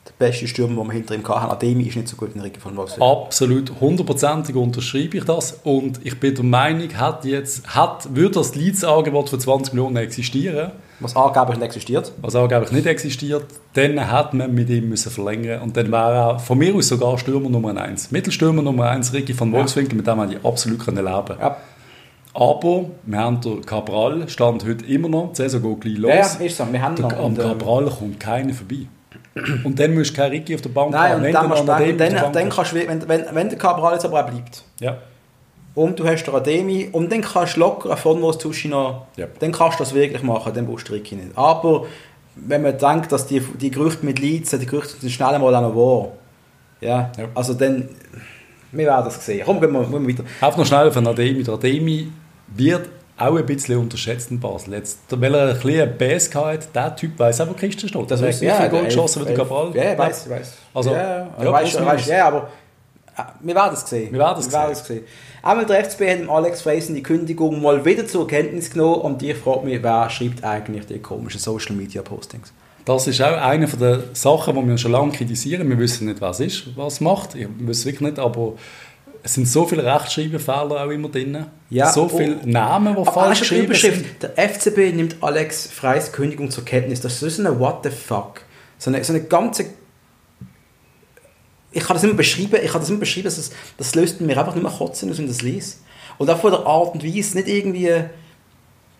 der beste Stürmer, den wir hinter ihm hatten. Ademi ist nicht so gut in Ricky von Wolfsburg. Absolut, hundertprozentig unterschreibe ich das. Und ich bin der Meinung, hat jetzt, hat, würde das Leads-Angebot für 20 Millionen existieren, was angeblich nicht existiert. Was angeblich nicht existiert, dann hätte man mit ihm müssen verlängern Und dann wäre er von mir aus sogar Stürmer Nummer 1. Mittelstürmer Nummer 1, Ricky von Wolfswinkel, ja. mit dem hätte ich absolut leben können. Ja. Aber wir haben den Cabral, stand heute immer noch, die Saison geht gleich los. Ja, ist so, wir haben noch. Am Cabral kommt keiner vorbei. Und dann musst du keinen Ricky auf der Bank Nein, haben. Wenn dann, dann, dann, dann kannst du, wenn, wenn, wenn der Cabral jetzt aber auch bleibt. Ja. Und du hast den Ademi und dann kannst du locker von was noch, yep. dann kannst du das wirklich machen, dann brauchst du Ricky nicht. Aber wenn man denkt, dass die, die Gerüchte mit Leeds, die Gerüchte sind schnell mal auch noch wahr. Ja, yep. also dann, wir werden das sehen. Komm, gehen wir, gehen wir weiter. Einfach noch schnell von Ademi. Der Ademi wird auch ein bisschen unterschätzt in Basel. Jetzt, weil er ein bisschen Bass hatte, der Typ weiß auch, wo Kiste steht. Das hat ist wie viel Goal geschossen wie der Cabral. Ja, ich weiß, weiß. Also, ja, ja, ja, weißt, minus. ja, aber äh, wir werden es sehen. Wir werden es sehen. Einmal der FCB hat Alex Freisen die Kündigung mal wieder zur Kenntnis genommen und ich frage mich, wer schreibt eigentlich die komischen Social Media Postings? Das ist auch eine der Sachen, die wir schon lange kritisieren. Wir wissen nicht, was ist, was macht. Ich weiß wirklich nicht, aber es sind so viele Rechtschreibfehler auch immer drin. Ja, so oh. viele Namen, die falsch geschrieben sind. Der FCB nimmt Alex Freis Kündigung zur Kenntnis. Das ist so eine What the fuck. So eine, so eine ganze... Ich kann das immer beschreiben, ich kann das immer beschreiben, das, das löst mir einfach nicht mehr Kotzen aus, wenn ich das lese. Und auch von der Art und Weise, nicht irgendwie...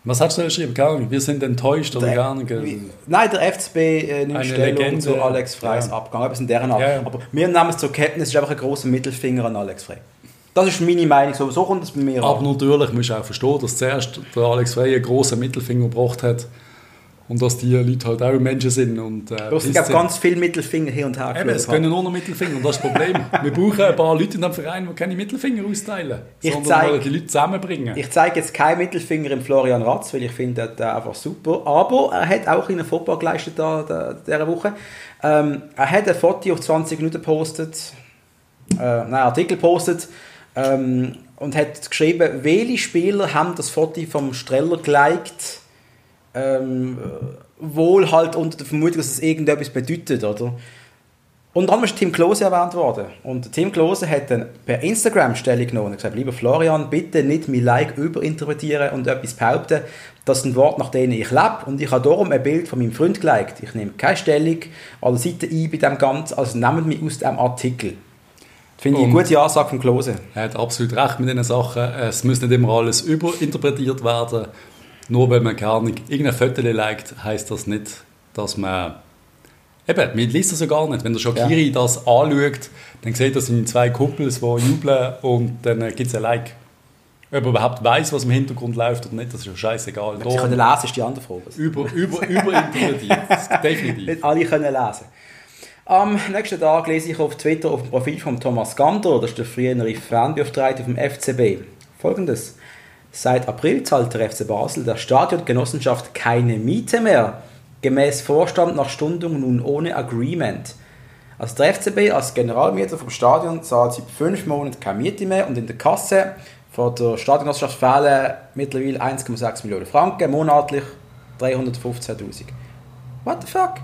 Was hast du da geschrieben? Keine Ahnung. Wir sind enttäuscht oder Der- gar nicht. Wie- Nein, der FCB äh, nimmt Stellung Legende. zu Alex Freis Ja. Abgang. Etwas in deren Art. Ja. Aber wir nehmen es zur Kenntnis, es ist einfach ein grosser Mittelfinger an Alex Frey. Das ist meine Meinung, so, so kommt es bei mir Aber an. natürlich musst du auch verstehen, dass zuerst der Alex Frey einen grossen Mittelfinger gebracht hat und dass die Leute halt auch Menschen sind. Und, äh, glaub, zu- ganz viele Mittelfinger hin und her Eben, es können nur noch Mittelfinger und das ist das Problem. Wir brauchen ein paar Leute in diesem Verein, die keine Mittelfinger austeilen, Ich sondern zeig- die Leute zusammenbringen. Ich zeige jetzt keinen Mittelfinger im Florian Ratz, weil ich finde den einfach super. Aber er hat auch einen Football geleistet da, da, dieser Woche. Ähm, er hat ein Foto auf 20 Minuten gepostet, äh, nein, Artikel gepostet ähm, und hat geschrieben, welche Spieler haben das Foto vom Streller geliked, ähm, wohl halt unter der Vermutung, dass es irgendetwas bedeutet, oder? Unter anderem ist Tim Klose erwähnt worden. Und Tim Klose hat dann per Instagram Stellung genommen und gesagt, lieber Florian, bitte nicht mein Like überinterpretieren und etwas behaupten. Das sind Worte, nach denen ich lebe. Und ich habe darum ein Bild von meinem Freund geliked. Ich nehme keine Stellung alle Seiten ein bei dem Ganzen, also nehmt mich aus dem Artikel. Finde ich eine Und- gute Ansage von Klose. Er hat absolut recht mit diesen Sachen. Es muss nicht immer alles überinterpretiert werden. Nur weil man keine Ahnung, irgendein Foto liked, heisst das nicht, dass man... Eben, man liest das ja gar nicht. Wenn der Shakiri das anschaut, dann sieht er seine zwei Kumpels, die jubeln und dann gibt es ein Like. Ob er überhaupt weiß, was im Hintergrund läuft oder nicht, das ist ja scheißegal. Sie können lesen, ist die andere Frage. Über, über, überinterpretiert, Das- definitiv. Nicht alle können lesen. Am nächsten Tag lese ich auf Twitter auf dem Profil von Thomas Gander, das ist der frühere Fanbeauftragte vom FCB, folgendes. Seit April zahlt der FC Basel der Stadiongenossenschaft keine Miete mehr. Gemäß Vorstand nach Stundung nun ohne Agreement. Also der FCB als Generalmieter vom Stadion zahlt seit fünf Monaten keine Miete mehr und in der Kasse von der Stadiongenossenschaft fehlen mittlerweile 1,6 Millionen Franken, monatlich 315'000. What the fuck?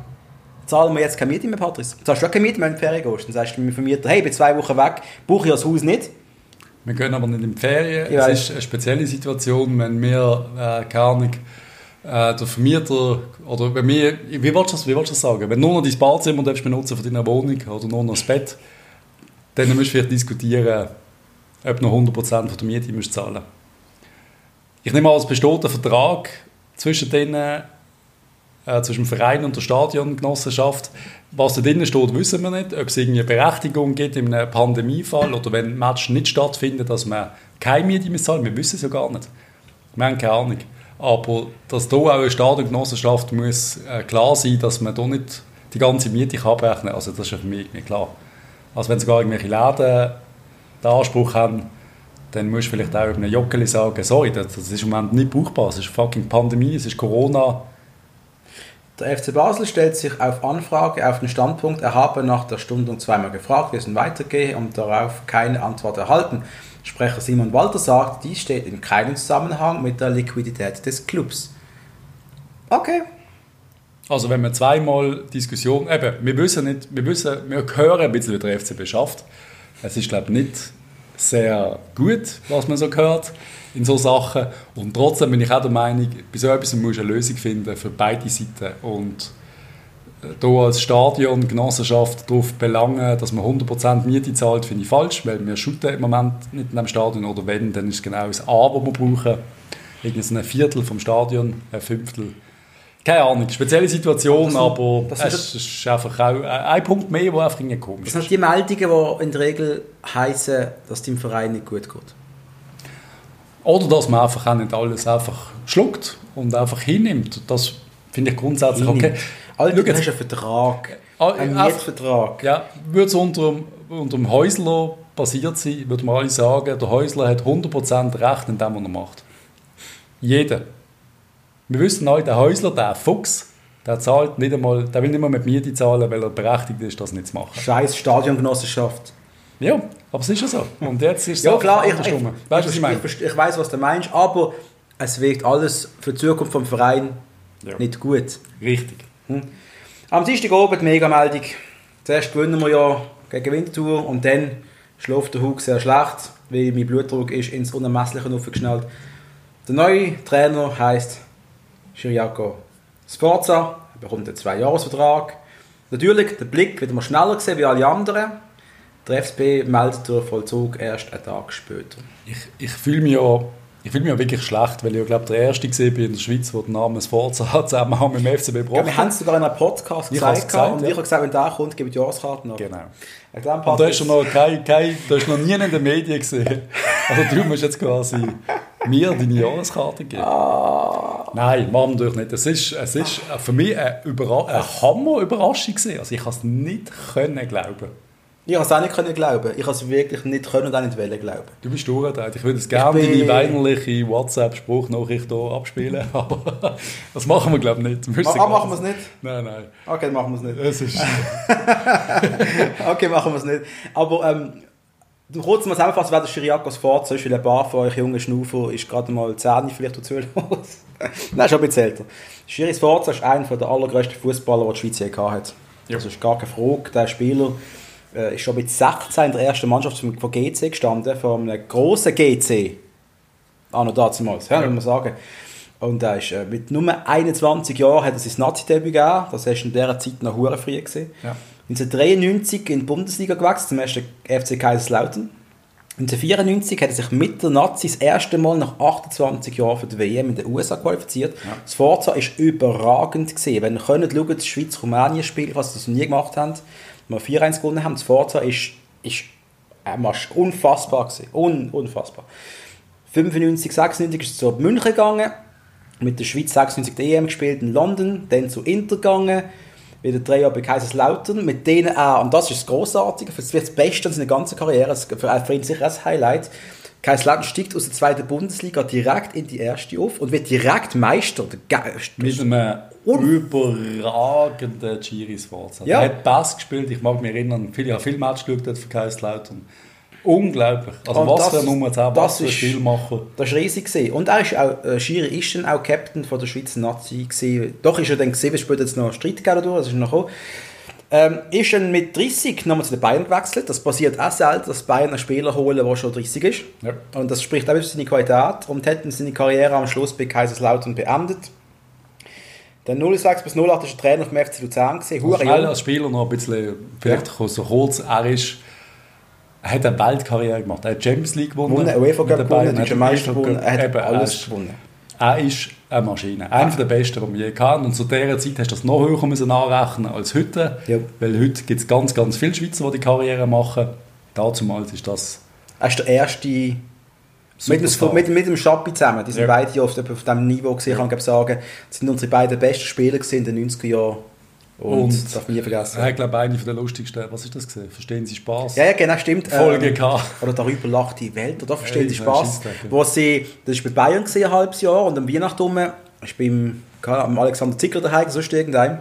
Zahlen wir jetzt keine Miete mehr, Patrice? Zahlst du keine Miete mehr, wenn du Ferien gehst? Dann sagst du mir Vermieter, hey, ich bin zwei Wochen weg, brauche ich das Haus nicht. Wir gehen aber nicht in die Ferien. Ich es ist eine spezielle Situation, wenn wir, äh, keine Ahnung, äh, der Vermieter, oder wenn wir, wie willst du das, wie willst du das sagen? Wenn du nur noch dein Badezimmer darfst benutzen von deiner Wohnung oder nur noch das Bett, dann musst du vielleicht diskutieren, ob du noch 100% von der Miete musst zahlen Ich nehme an, es besteht ein Vertrag zwischen denen, äh, zwischen dem Verein und der Stadiongenossenschaft. Was da drinnen steht, wissen wir nicht. Ob es eine Berechtigung gibt in einem Pandemiefall oder wenn Matches nicht stattfinden, dass man keine Miete mehr zahlt. Wir wissen es ja gar nicht. Wir haben keine Ahnung. Aber dass hier auch eine Stadiongenossenschaft muss äh, klar sein, dass man hier nicht die ganze Miete abrechnen kann. Also das ist ja für mich irgendwie klar. Also wenn sogar irgendwelche Läden den Anspruch haben, dann musst du vielleicht auch über einen Joggeli sagen, sorry, das, das ist im Moment nicht brauchbar. Es ist fucking Pandemie, es ist Corona. Der FC Basel stellt sich auf Anfrage auf den Standpunkt, er habe nach der Stundung zweimal gefragt, wie es nun weitergehe und darauf keine Antwort erhalten. Sprecher Simon Walter sagt, dies steht in keinem Zusammenhang mit der Liquidität des Clubs. Okay. Also wenn man zweimal Diskussion, eben, wir wissen nicht, wir wissen, wir hören ein bisschen, wie der FCB schafft. Es ist, glaube ich, nicht sehr gut, was man so hört in so Sachen. Und trotzdem bin ich auch der Meinung, bei so etwas muss eine Lösung finden für beide Seiten. Und hier als Stadion, Genossenschaft darauf belangen, dass man 100% Miete zahlt, finde ich falsch, weil wir shooten im Moment nicht in dem Stadion. Oder wenn, dann ist es genau das A, das wir brauchen. Irgendwie ein Viertel vom Stadion, ein Fünftel. Keine Ahnung, spezielle Situation, Das aber das es ist einfach auch ein Punkt mehr, der einfach komisch Das ist. sind die Meldungen, die in der Regel heißen, dass dem Verein nicht gut geht. Oder dass man einfach auch nicht alles einfach schluckt und einfach hinnimmt. Das finde ich grundsätzlich okay. Alter, du hast einen Vertrag, Ah, einen Mietvertrag. Ja, würde es unter, dem- unter dem Häusler passiert sein, würde man alle sagen, der Häusler hat 100% Recht in dem, was er macht. Jeder. Wir wissen alle, der Häusler, der Fuchs, der zahlt nicht einmal, der will nicht mal mit Miete zahlen, weil er berechtigt ist, das nicht zu machen. Scheiß Stadiongenossenschaft. Ja, aber es ist ja so. Und jetzt ist es Ja so klar, ich, ich, Weißt du, was ich meine? ich, ich weiß, was du meinst, aber es wirkt alles für die Zukunft vom Verein Ja. nicht gut. Richtig. Am Dienstagabend Megameldung. Zuerst gewinnen wir ja gegen Winterthur und dann schläft der Hug sehr schlecht, weil mein Blutdruck ist ins Unermessliche aufgeschnellt. Der neue Trainer heisst Chiriaco Sforza, er bekommt einen Zwei-Jahres-Vertrag. Natürlich, der Blick wird mal schneller gesehen wie alle anderen. Der FSB meldet den Vollzug erst einen Tag später. Ich, ich fühle mich ja ich fühle mich ja wirklich schlecht, weil ich ja, glaube der Erste bin in der Schweiz, der den Namen Forza zusammen mit dem FCB Ja, gebracht wir haben es sogar in einem Podcast Ich hab's gesagt, und ja. ich habe gesagt, wenn der kommt, gebe ich die Jahreskarten ab. Genau. Und da hast du noch, kein, kein, da hast du noch nie in den Medien gesehen. Also du musst jetzt quasi mir deine Jahreskarte geben. Ah. Nein, machen wir natürlich nicht. Es ist, es ist für mich eine, Überra eine Hammer-Überraschung gewesen. Also ich kann es nicht können glauben. Ich habe es auch nicht können glauben. Ich habe es wirklich nicht können und auch nicht wollen glauben. Du bist durchgedreht. Ich würde es gerne bin- deine weinerliche WhatsApp-Spruchnachricht hier abspielen, aber das machen wir glaube ich nicht. Müssen Ah, machen wir es nicht? Nein, nein. Okay, machen wir es nicht. Es ist, Okay, machen wir es nicht. Aber ähm, kurz mal zusammenfassen, wer der Chiriakos Forza ist, weil ein paar von euch jungen Schnaufer ist gerade mal 10 vielleicht dazu los. Nein, schon ein bisschen älter. Chiris Forza ist einer der allergrößten Fußballer, die die Schweiz je gehabt hat. Ja. Das ist gar keine Frage. Der Spieler äh, ist schon mit 16 in der ersten Mannschaft von von GC gestanden, von einem grossen GC. Ah, noch damals, ja, muss man sagen. Und er ist, äh, mit nur 21 Jahren hat er sein Nazi-Debüt gegeben. Das war in dieser Zeit noch hure früh. Gewesen. Ja. 1993 in die Bundesliga gewechselt, zum ersten FC Kaiserslautern. 1994 hat er sich mit der Nazi das erste Mal nach 28 Jahren für die WM in den USA qualifiziert. Das Forza ist überragend gesehen. Wenn ihr könnt, schaut das Schweiz-Rumänien-Spiel, was sie noch nie gemacht haben, wir 4-1 gewonnen haben. Das Forza ist, ist äh, Marsch- unfassbar gewesen. Un, unfassbar. 95, 96 ist es zu München gegangen, mit der Schweiz 96 die EM gespielt in London, dann zu Inter gegangen, wieder drei Jahre bei Kaiserslautern, mit denen auch, und das ist das Grossartige, das wird das Beste in seiner ganzen Karriere, für, für ihn sicher ein Highlight, Kaiserslautern steigt aus der zweiten Bundesliga direkt in die erste auf und wird direkt Meister. Mit einem Un- überragenden Giris Forza. Ja. Er hat Bass gespielt, ich mag mich erinnern, viele, ich habe viel Match geschaut für Kaiserslautern. Unglaublich. Also Und was das- für ein Nummer 10, das was für ein Spielmacher. Das war riesig. Gewesen. Und er ist auch, äh, Schiri ist dann auch Captain von der Schweizer Nazi. Gewesen. Doch ist er dann gesehen, es später jetzt noch Streit gegeben dadurch, das ist noch gekommen. Ähm, ist dann mit 30 nochmal zu den Bayern gewechselt. Das passiert auch selten, dass Bayern einen Spieler holen, der schon 30 ist. Ja. Und das spricht auch für seine Qualität. Und hat dann seine Karriere am Schluss bei Kaiserslautern beendet. Dann 06 bis 08 ist er Trainer vom FC Luzern. Hure schnell als Spieler noch ein bisschen, vielleicht so kurz, er ist, er hat eine Weltkarriere gemacht. Er hat Champions League gewonnen. Gewonnen, UEFA Cup gewonnen, Deutscher hat Meister gewonnen, er hat Eben, alles ist- gewonnen. Er ist eine Maschine. Einer der besten, die wir je hatten. Und zu dieser Zeit hast du das noch höher müssen anrechnen als heute. Ja. Weil heute gibt es ganz, ganz viele Schweizer, die die Karriere machen. Dazumals ist das Er ist der erste mit mit, mit dem Schappi zusammen. Die sind Ja. beide oft auf diesem Niveau gesehen. Ich kann glaub sagen, das sind unsere beiden besten Spieler gewesen in den 90er Jahren. Und, Und- das darf nie vergessen. Er hat, glaube ich, eine der lustigsten, was ist das gesehen? Verstehen Sie Spaß? Ja, ja, genau, stimmt. Folge Ähm, gehabt. Oder darüber lacht die Welt. Oder verstehen Ja, Sie ich Spaß? ja. Wo sie, das war bei Bayern gewesen, ein halbes Jahr und am Weihnachten rum, ich bin am Alexander Zickler daheim, sonst irgendeinem.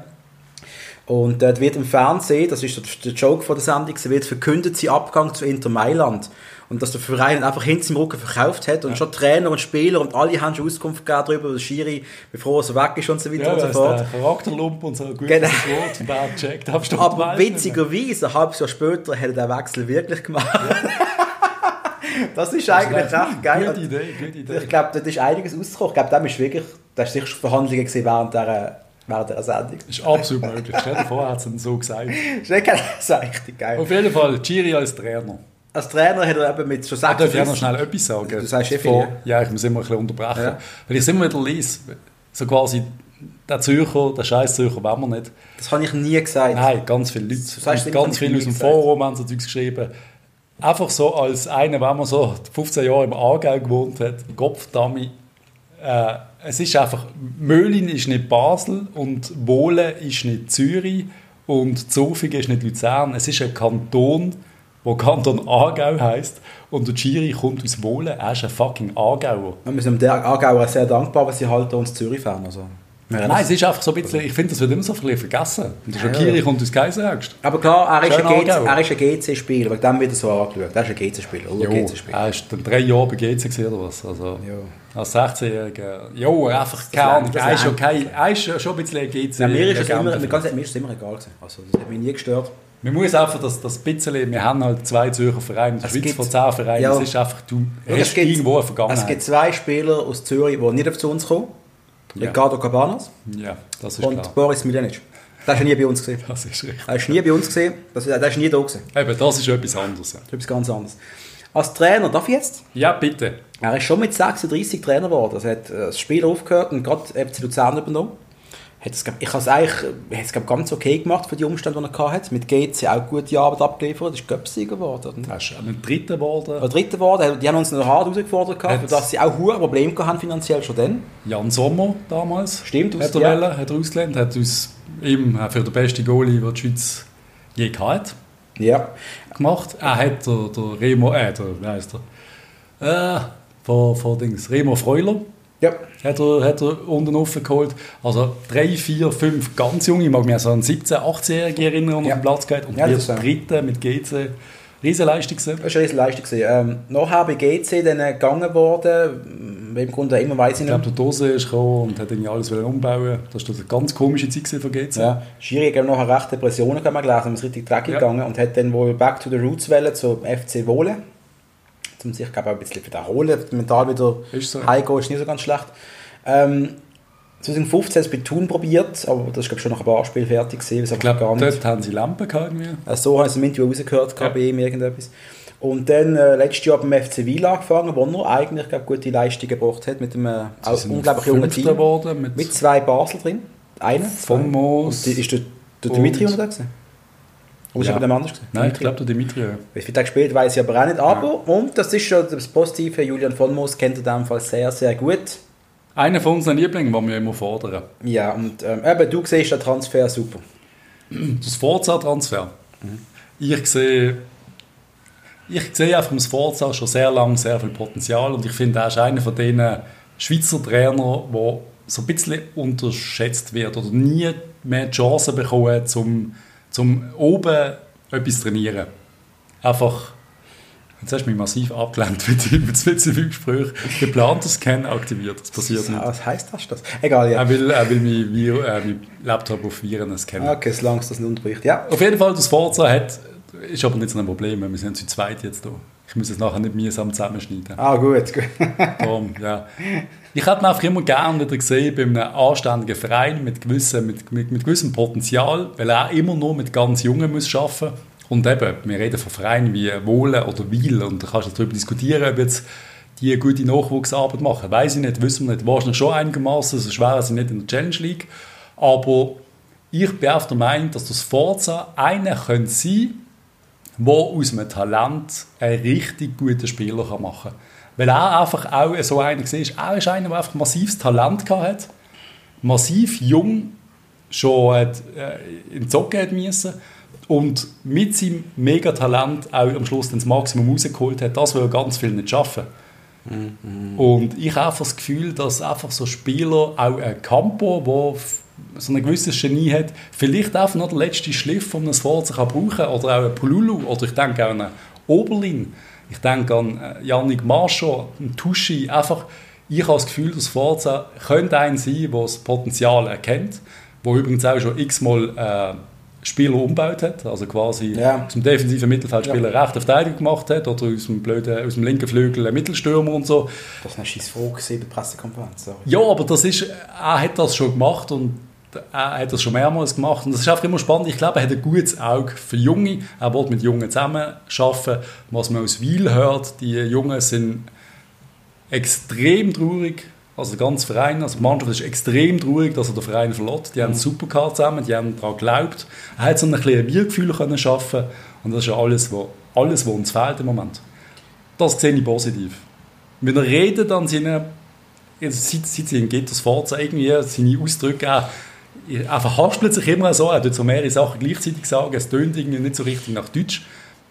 Und dort wird im Fernsehen, das ist der Joke von der Sendung, wird verkündet, sie Abgang zu Inter Mailand. Und dass der Verein einfach hinter im Rücken verkauft hat und schon Trainer und Spieler und alle haben schon Auskunft gegeben darüber, der Schiri, bevor er so weg ist und so weiter Ja, und so das fort. der Charakterlump und so gutes Genau. Wort, der checkt, darfst du Aber witzigerweise, ein halbes Jahr später, hat er den Wechsel wirklich gemacht. das ist eigentlich Das ist recht geil. Gute Idee, gute Idee. Ich glaube, da ist einiges rausgekommen. Ich glaube, da ist wirklich, da ist sicher Verhandlungen während dieser, während dieser Sendung. Das ist absolut möglich. Stell dir vor, hat es so gesagt. Das ist echt- das richtig geil. Auf jeden Fall, Giri als Trainer. Als Trainer hat er eben mit schon Ich darf ich auch noch 36... schnell etwas sagen? Du sagst eh viel, ja. Ich muss immer ein bisschen unterbrechen. Ja. Weil ich immer wieder lese. So quasi, der Zürcher, der scheiß Zürcher wollen wir nicht. Das habe ich nie gesagt. Nein, ganz viele Leute. Das heißt, ganz viele aus dem gesagt. Forum haben so Zeugs geschrieben. Einfach so als einer, wenn man so 15 Jahre im Aargau gewohnt hat, Kopfdami. Äh, es ist einfach, Möhlin ist nicht Basel und Wohlen ist nicht Zürich und Zofingen ist nicht Luzern. Es ist ein Kanton der Kanton Aargau heisst und der Giri kommt aus Wohlen, er ist ein fucking Aargauer. Wir sind dem Aargauer sehr dankbar, weil sie halten uns Zürich-Fan. Also. Nein, es ist einfach so ein bisschen, ich finde, das wird immer so ein bisschen vergessen. Und der Shakiri kommt aus Geiseraugst. Aber klar, er ist Schön ein GC er GC-Spieler, wegen dem wird er so angeschaut. Er ist ein GC-Spieler, Jo, ein GC-Spieler. er ist dann drei Jahre bei GC gewesen, oder was? Also, Ja. als 16-Jähriger. Jo, einfach keine Ahnung. Er ist, okay, er ist schon ein bisschen ein GC. Ja, mir, ist es immer, mir ist es immer egal gewesen. Also, das hat mich nie gestört. Man muss einfach das, das bisschen, wir haben halt zwei Zürcher Vereine, Es Schweiz von zehn Vereinen, Ja. es ist einfach, du Es hast gibt- irgendwo eine Es Vergangenheit. gibt zwei Spieler aus Zürich, die nicht zu uns kommen. Ja. Ricardo Cabanas ja, das ist und klar. Boris Miljanic. Der ist nie bei uns gesehen. Das ist richtig. Er ist nie bei uns gesehen. Das, der ist nie da gewesen. Eben, das ist etwas anderes. Das ist etwas ganz anderes. Als Trainer, darf ich jetzt? Ja, bitte. Er ist schon mit 36 Trainer geworden. Also er hat äh, das Spiel aufgehört und gerade FC Luzern übernommen. Hat es, ich habe es eigentlich hat es, ganz okay gemacht für die Umstände, die er hatte. Mit GC auch gute Arbeit abgeliefert. ist Göpsieger geworden. Er ist ein Dritter geworden. Oder Dritter geworden. Die haben uns noch hart herausgefordert, gehabt, dass sie auch hohe Probleme haben finanziell schon dann. Jan Sommer damals. Stimmt, Hat aus- er, ja. wollen, hat er ausgelernt, hat uns ihm äh, für den besten Goalie, den die Schweiz je gehabt Ja. gemacht. Er hat der, der Remo, äh, der, wie heisst er? Äh, von, von Dings, Remo Freuler Ja. hat er, hat er unten aufgeholt. Also drei, vier, fünf ganz junge, ich mag mich an so einen 17-, 18-Jährigen erinnern, der Ja. auf den Platz geht. Und Ja, wir. Dritte mit GC. Riesenleistung. Das war eine riesen Leistung. gewesen. Ähm, nachher bei GC dann äh, gegangen worden, im Grunde immer weiss ich Ich nicht. glaube, der Dose ist gekommen und hat irgendwie alles umbauen. Das war eine ganz komische Zeit von GC. Ja, Schiri hat nachher recht Depressionen gelesen, man ist richtig dreckig Ja. gegangen und hat dann wohl back to the roots wollen, zum FC Wohlen. Um sich, glaube ich, auch ein bisschen wiederholen, mental wieder Ist so. heimgehen, ist nicht so ganz schlecht. Ähm, 2015 hat es bei Thun probiert, aber das ist glaube ich, schon nach ein paar Spielen fertig gewesen, was Ich glaube, gar nicht. dort haben sie Lampen gehabt irgendwie. Äh, So habe ich es im Interview rausgehört, Ja. ihm irgendetwas. Und dann äh, letztes Jahr beim FC Wiel angefangen, wo er eigentlich glaub, gute Leistungen gebracht hat, mit einem äh, Sie auch unglaublich jungen Team. geworden mit, Mit zwei Basel drin. Einer. Von Moos. Und die, ist der, der Dimitri unterwegs? Ist Ja. er bei dem anders gewesen? Nein, ich Dimitri. glaube, der Dimitri. ja. Wie viel Tag gespielt, weiß ich aber auch nicht. Aber, und das ist schon das Positive, Julian von Moos kennt er in dem Fall sehr, sehr gut. Einer von unseren Lieblingen, den wir immer fordern. Ja, und ähm, eben, du siehst den Transfer super. Das Forza-Transfer. Ich sehe ich sehe einfach im Forza schon sehr lange sehr viel Potenzial und ich finde, er ist einer von den Schweizer Trainer, der so ein bisschen unterschätzt wird oder nie mehr die Chance bekommen, zum, zum oben etwas zu trainieren. Einfach, jetzt hast du mich massiv abgelenkt mit zu viel Gespräch. Geplanter Scan aktiviert, das passiert nicht. Was heißt das? das? Egal, ja. Er will, er will mein, Vir- äh, mein Laptop auf Viren scannen. Okay, solange es das nicht unterbricht. Ja. Auf jeden Fall, das Forza hat, ist aber nicht so ein Problem, wir sind zu zweit jetzt da. Ich muss es nachher nicht mühsam zusammenschneiden. Ah, gut, gut. Darum, ja. Ich hätte ihn einfach immer gerne wieder gesehen bei einem anständigen Verein mit gewissem, mit, mit, mit gewissem Potenzial, weil er immer nur mit ganz Jungen muss arbeiten muss. Und eben, wir reden von Vereinen wie Wohlen oder Wiel und da kannst du darüber diskutieren, ob jetzt die gute Nachwuchsarbeit machen. Weiß ich nicht, wissen wir nicht. Wahrscheinlich schon einigermaßen, so schwer sind nicht in der Challenge League. Aber ich bin auf der Meinung, dass das Forza einer könnte sein der aus einem Talent einen richtig guten Spieler machen kann. Weil er einfach auch so einer war. Er ist einer, der einfach massives Talent hat, massiv jung schon hat, äh, in die Zocken hat müssen und mit seinem Megatalent auch am Schluss das Maximum rausgeholt hat. Das will ganz viel nicht schaffen. Und ich habe einfach das Gefühl, dass einfach so Spieler, auch ein Campo, der so ein gewisses Genie hat, vielleicht einfach noch den letzten Schliff, um das Forza kann brauchen kann. Oder auch ein Pululu. Oder ich denke auch einen Oberlin. Ich denke an äh, Yannick Marschall, einen Tuschi. Einfach, ich habe das Gefühl, dass Forza könnte ein sein, der das Potenzial erkennt, wo übrigens auch schon x-mal äh, Spieler umgebaut hat, also quasi Ja. zum defensiven Mittelfeldspieler rechte Verteidigung gemacht hat oder aus dem, blöden, aus dem linken Flügel einen Mittelstürmer und so. Das war eine scheiß Frage bei der Pressekonferenz. sorry. Ja, aber das ist, er hat das schon gemacht und er hat das schon mehrmals gemacht und das ist einfach immer spannend. Ich glaube, er hat ein gutes Auge für Junge. Er will mit Jungen zusammen arbeiten. Was man aus Wiel hört, die Jungen sind extrem traurig. Also der ganze Verein, also die Mannschaft ist extrem traurig, dass er den Verein verlässt. Die haben super gehabt zusammen, die haben daran geglaubt. Er hat so ein bisschen Wir-Gefühl können schaffen und das ist ja alles, was alles, was uns fehlt im Moment. Das sehe ich positiv. Wenn er redet an seinen jetzt seit, seit sie in Gitters Forza irgendwie seine Ausdrücke auch, er verhaspelt sich immer so, er tut so mehrere Sachen gleichzeitig sagen, es tönt irgendwie nicht so richtig nach Deutsch.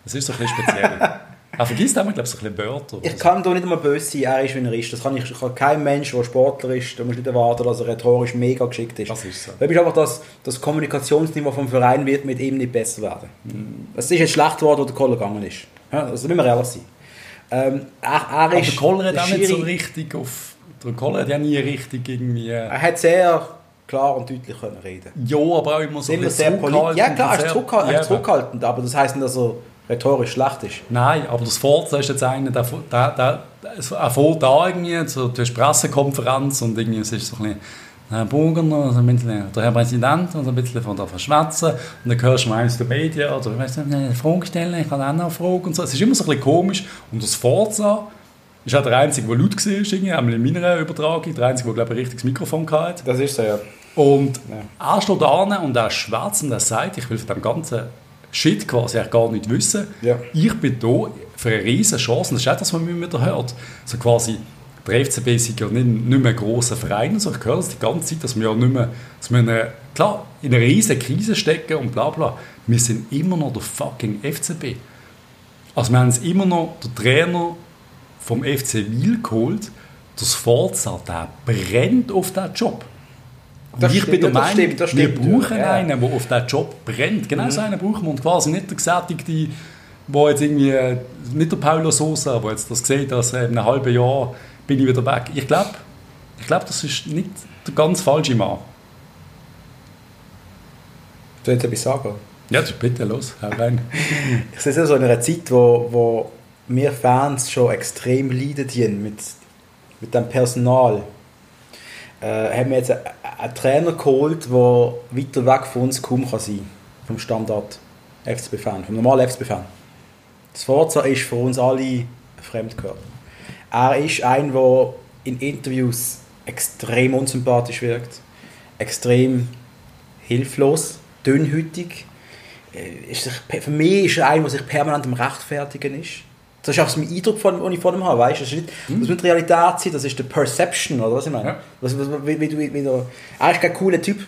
Das ist so ein bisschen speziell. er vergisst immer, glaube ich, so ein bisschen Wörter. Ich kann doch nicht einmal böse sein, er ist, wie er ist. Das kann ich, ich kann kein Mensch, der Sportler ist, da muss nicht erwarten, dass er rhetorisch mega geschickt ist. Das ist so. Da ist einfach das, das Kommunikationsniveau vom Verein wird mit ihm nicht besser werden. Mhm. Es ist jetzt schlecht geworden, wo der Koller gegangen ist. Ja, also müssen wir ehrlich sein. Ähm, er, er Aber ist der Koller hat auch nicht so richtig auf... Der Koller hat ja nie richtig irgendwie... Er hat sehr klar und deutlich können reden. Ja, aber auch immer so Immer ein sehr politisch. Ja klar, er ist, sehr- zurückhal- er Ja, zurückhaltend, aber das heisst nicht, dass er rhetorisch schlecht ist. Nein, aber das Forza ist jetzt einer, der, der, der, er fährt da irgendwie, so, du hast Pressekonferenz und irgendwie es ist so ein bisschen Herr Burgener, also ein bisschen der Herr Präsident und ein bisschen von der Verschwätzen und dann hörst du mal eins der Medien oder weißt du, eine Frage stellen, ich kann auch noch eine Frage und so. Es ist immer so ein bisschen komisch und das Forza ist auch der Einzige, der laut war, irgendwie, einmal in meiner Übertragung, der Einzige, der glaube ich ein richtiges Mikrofon hatte. Das ist so, ja. Und er steht da und er schwätzt und er sagt, ich will von dem ganzen Shit quasi gar nicht wissen. Ja. Ich bin da für eine riesen Chance. Und das ist auch das, was man immer wieder hört. So quasi, der FCB ist ja nicht, nicht mehr ein grosser Verein. Also ich höre das die ganze Zeit, dass wir ja nicht mehr, dass wir in eine, klar, in eine riesen Krise stecken und bla bla. Wir sind immer noch der fucking FCB. Also wir haben jetzt immer noch den Trainer vom FC Wil geholt. Das Forza, der brennt auf diesen Job. Das ich bin der Meinung, stimmt, das wir stimmt, brauchen ja. einen, der auf diesen Job brennt. Genau so einen brauchen wir. Und quasi nicht der Gesättigte, der jetzt irgendwie, äh, nicht der Paulo Sosa, der jetzt das sieht, dass in einem halben Jahr bin ich wieder weg. Ich glaube, ich glaub, das ist nicht der ganz falsche Mann. Ich jetzt etwas sagen? Ja, das bitte, los, hau rein. Ich sehe es ja so in einer Zeit, wo, wo wir Fans schon extrem leiden mit, mit dem Personal. Äh, haben wir jetzt einen, Trainer geholt, der weiter weg von uns kaum kann sein Vom Standard FCB-Fan, vom normalen FCB-Fan. Das Forza ist für uns alle ein Fremdkörper. Er ist ein, der in Interviews extrem unsympathisch wirkt, extrem hilflos, dünnhütig. Äh, für mich ist er einer, der sich permanent am Rechtfertigen ist. Das ist auch so Eindruck, von, den ich von ihm habe. Weißt? du? Das, ist nicht, das muss die Realität sein, das ist die Perception, oder was ich meine? Ja. Was, was, wie, wie, wie, wie, du- er ist kein cooler Typ.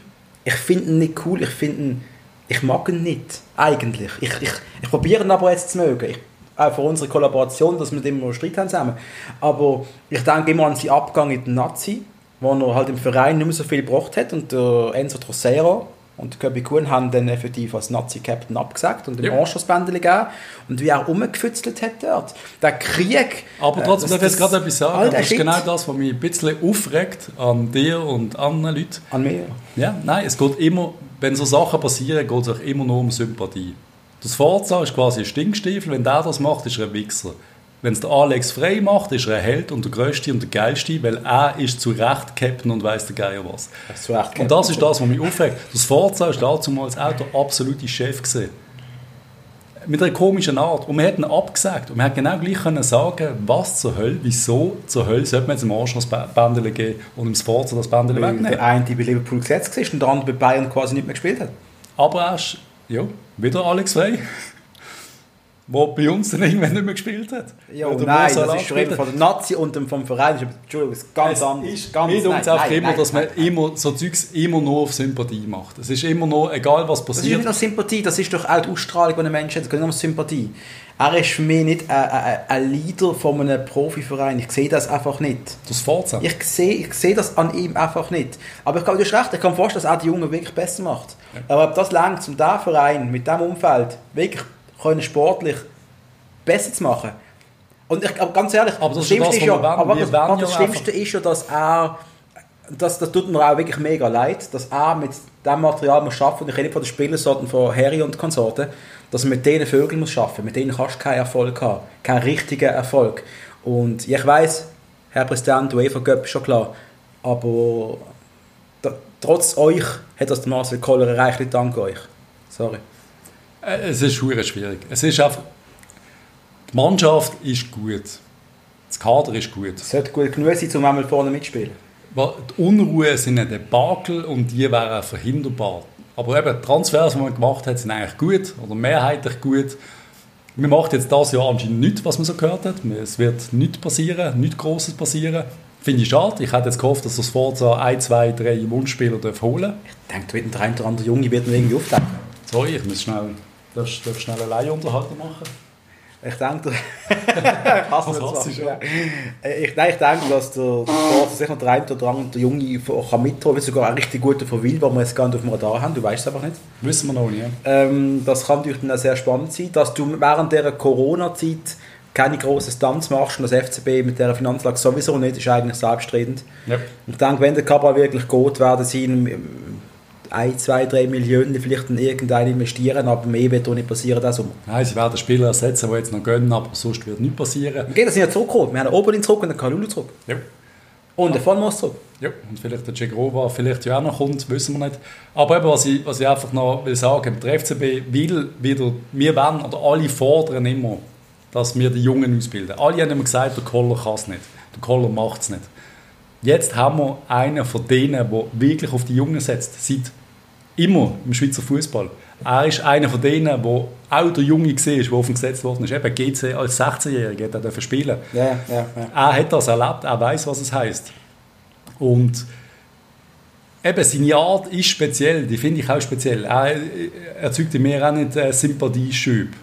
Ich finde ihn nicht cool, ich finde ihn, ich mag ihn nicht, eigentlich. Ich, ich, ich probiere ihn aber jetzt zu mögen. Ich, auch für unsere Kollaboration, dass wir mit ihm immer Streit haben zusammen. Aber ich denke immer an seinen Abgang in den Nazi, wo er halt im Verein nicht mehr so viel gebracht hat und der Enzo Trocero und Köbi Kuhn haben dann effektiv als Nazi-Captain abgesagt und dem Ja. Anschlussbändel gegeben. Und wie er rumgefützelt hat dort. Der Krieg... Aber äh, trotzdem das- darf ich jetzt gerade etwas sagen. Das ist Shit. genau das, was mich ein bisschen aufregt an dir und anderen Leuten. An mir. Ja, nein, es geht immer, wenn so Sachen passieren, geht es auch immer nur um Sympathie. Das Forza ist quasi ein Stinkstiefel, wenn der das macht, ist er ein Wichser. Wenn es der Alex Frey macht, ist er ein Held und der Größte und der Geilste, weil er ist zu Recht Captain und weiß der Geier was. Recht Und das ist das, was mich aufregt. Das Forza ist damals auch der absolute Chef gewesen. Mit einer komischen Art. Und wir hätten abgesagt. Und wir hätten genau gleich können sagen, was zur Hölle, wieso zur Hölle sollte man jetzt im Anschluss das Bändel geben und im Forza das Bändel Weil wegnehmen. der eine bei Liverpool gesetzt war und der andere bei Bayern quasi nicht mehr gespielt hat. Aber er ist, ja, wieder Alex Frey, der bei uns dann irgendwann nicht mehr gespielt hat. Ja, nein, das ist schon von der Nazi und dem- vom Verein. Ist, Entschuldigung, das ist ganz Es anders. ist ganz, mir tut es einfach immer, nein, dass man nein, nein. immer so Zeugs immer nur auf Sympathie macht. Es ist immer nur, egal was Das ist passiert. nicht nur Sympathie, das ist doch auch die Ausstrahlung, die ein Mensch hat. Es geht nicht um Sympathie. Er ist für mich nicht ein, ein, ein Leader von einem Profiverein. Ich sehe das einfach nicht. Das Forza. Ich sehe, ich sehe das an ihm einfach nicht. Aber ich glaube, du hast recht, ich kann mir vorstellen, dass er die Jungen wirklich besser macht. Aber ob das langt, um diesen Verein mit diesem Umfeld wirklich können sportlich besser zu machen. Und ich, aber ganz ehrlich, Aber das ist Schlimmste das, was ja, aber das, wollen das ja Schlimmste ist ja, dass er, das, das tut mir auch wirklich mega leid, dass er mit dem Material muss arbeiten und ich rede nicht von den Spielern, sondern von Harry und Konsorten, dass er mit denen Vögeln muss arbeiten. Mit denen kannst du keinen Erfolg haben. Keinen richtigen Erfolg. Und ich weiß, Herr Präsident, UEFA Göpp ist schon klar, aber da, trotz euch hat das der Marcel Koller erreicht, nicht dank euch. Sorry. Äh, Es ist schwierig schwierig. Es ist einfach, die Mannschaft ist gut. Das Kader ist gut. Es sollte gut genug sein, um einmal vorne mitspielen. Die Unruhe sind ein Debakel und die wären verhinderbar. Aber eben, die Transfers, die man gemacht hat, sind eigentlich gut oder mehrheitlich gut. Man macht jetzt das Jahr anscheinend nichts, was man so gehört hat. Es wird nichts passieren, nichts Grosses passieren. Finde ich schade. Ich hätte jetzt gehofft, dass das Forza ein, zwei, drei Wunschspieler darf holen Ich denke, der ein oder andere Junge wird mir irgendwie aufdecken. Sorry, ich muss schnell, darf, darf schnell einen Leihunterhalter machen. Ich denke, ich hasse das du ja. ich, nein, ich denke, dass der Sport sich noch der eine oder andere der Junge kann mitholen sogar ein richtig guter von Wil, den wir jetzt gar nicht auf dem Radar haben, du weißt es einfach nicht. Wissen wir noch nicht. Ähm, das kann natürlich dann auch sehr spannend sein, dass du während dieser Corona-Zeit keine grossen Stunts machst und das FCB mit dieser Finanzlage sowieso nicht, ist eigentlich selbstredend. Ja. Ich denke, wenn der Kabal wirklich geht, werden sie ihn ein, zwei, drei Millionen vielleicht in irgendeinen investieren, aber mehr wird auch nicht passieren diesen Sommer. Nein, sie werden Spieler ersetzen, die jetzt noch gönnen, aber sonst wird nichts passieren. Okay, das sind ja zurückgekommen. Wir haben den Oberlin zurück und den Kalulu zurück. Ja. Und den Vollmost zurück. Ja, und vielleicht der Cegrova vielleicht ja auch noch kommt, wissen wir nicht. Aber eben, was ich, was ich einfach noch will sagen, der FCB will wieder, wir wollen, oder alle fordern immer, dass wir die Jungen ausbilden. Alle haben immer gesagt, der Koller kann es nicht, der Koller macht es nicht. Jetzt haben wir einen von denen, der wirklich auf die Jungen setzt, seit immer im Schweizer Fußball. Er ist einer von denen, der auch der Junge war, der auf dem gesetzt worden ist. Eben GC als 16-Jähriger hat er spielen. Ja, ja, ja. Er hat das erlebt, er weiß, was es heißt. Und eben seine Art ist speziell, die finde ich auch speziell. Er erzeugt in mir auch nicht äh, Sympathieschübe,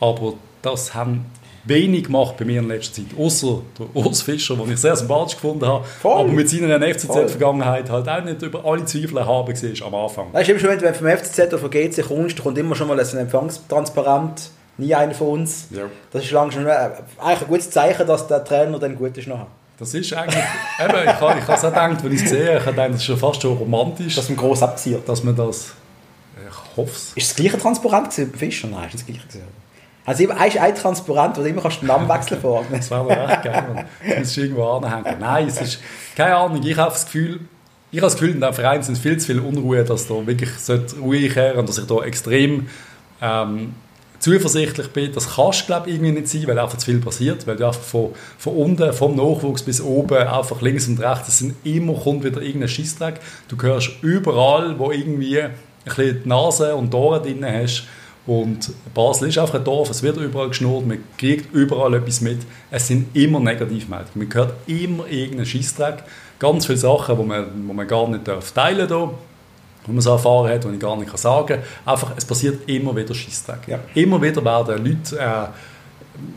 aber das haben wenig gemacht bei mir in letzter Zeit, außer der Urs Fischer, den ich sehr sympathisch gefunden habe, Voll. aber mit seiner. FCZ-Vergangenheit halt auch nicht über alle Zweifel erhaben war am Anfang. Weißt du, immer schon, wenn du vom FCZ oder von GC kommst, kommt immer schon mal ein Empfangstransparent. Nie einer von uns. Ja. Das ist langsam äh, eigentlich ein gutes Zeichen, dass der Trainer dann gut ist nachher. Das ist eigentlich, eben, ich habe ich habe es auch gedacht, als ich es sehe, ich habe gedacht, das ist schon fast schon romantisch, Dass man gross abziert. dass man das, ich hoffe es. Ist das gleiche transparent gewesen bei Fischer? Nein, ist das gleiche gewesen. Also ist ein transparent, wo du immer kannst den Namen wechseln kannst. Das wäre mir echt geil. Das muss irgendwo anhängen. Nein, es ist, keine Ahnung, ich habe das Gefühl, ich habe das Gefühl, in diesem Verein sind viel zu viel Unruhe, dass da wirklich ruhig her und dass ich da extrem ähm, zuversichtlich bin. Das kannst du, glaube irgendwie nicht sein, weil einfach zu viel passiert, weil du einfach von, von unten, vom Nachwuchs bis oben, einfach links und rechts, es sind immer, kommt wieder irgendein Scheissdreck. Du hörst überall, wo irgendwie ein bisschen die Nase und die Ohren drin hast, und Basel ist einfach ein Dorf, es wird überall geschnurrt, man kriegt überall etwas mit. Es sind immer Negativmeldungen. Man hört immer irgendeinen Scheissdreck. Ganz viele Sachen, die man, wo man gar nicht darf teilen darf, wo man so erfahren hat, die ich gar nicht kann sagen kann. Einfach, es passiert immer wieder Scheissdreck. Ja. Immer wieder werden Leute äh,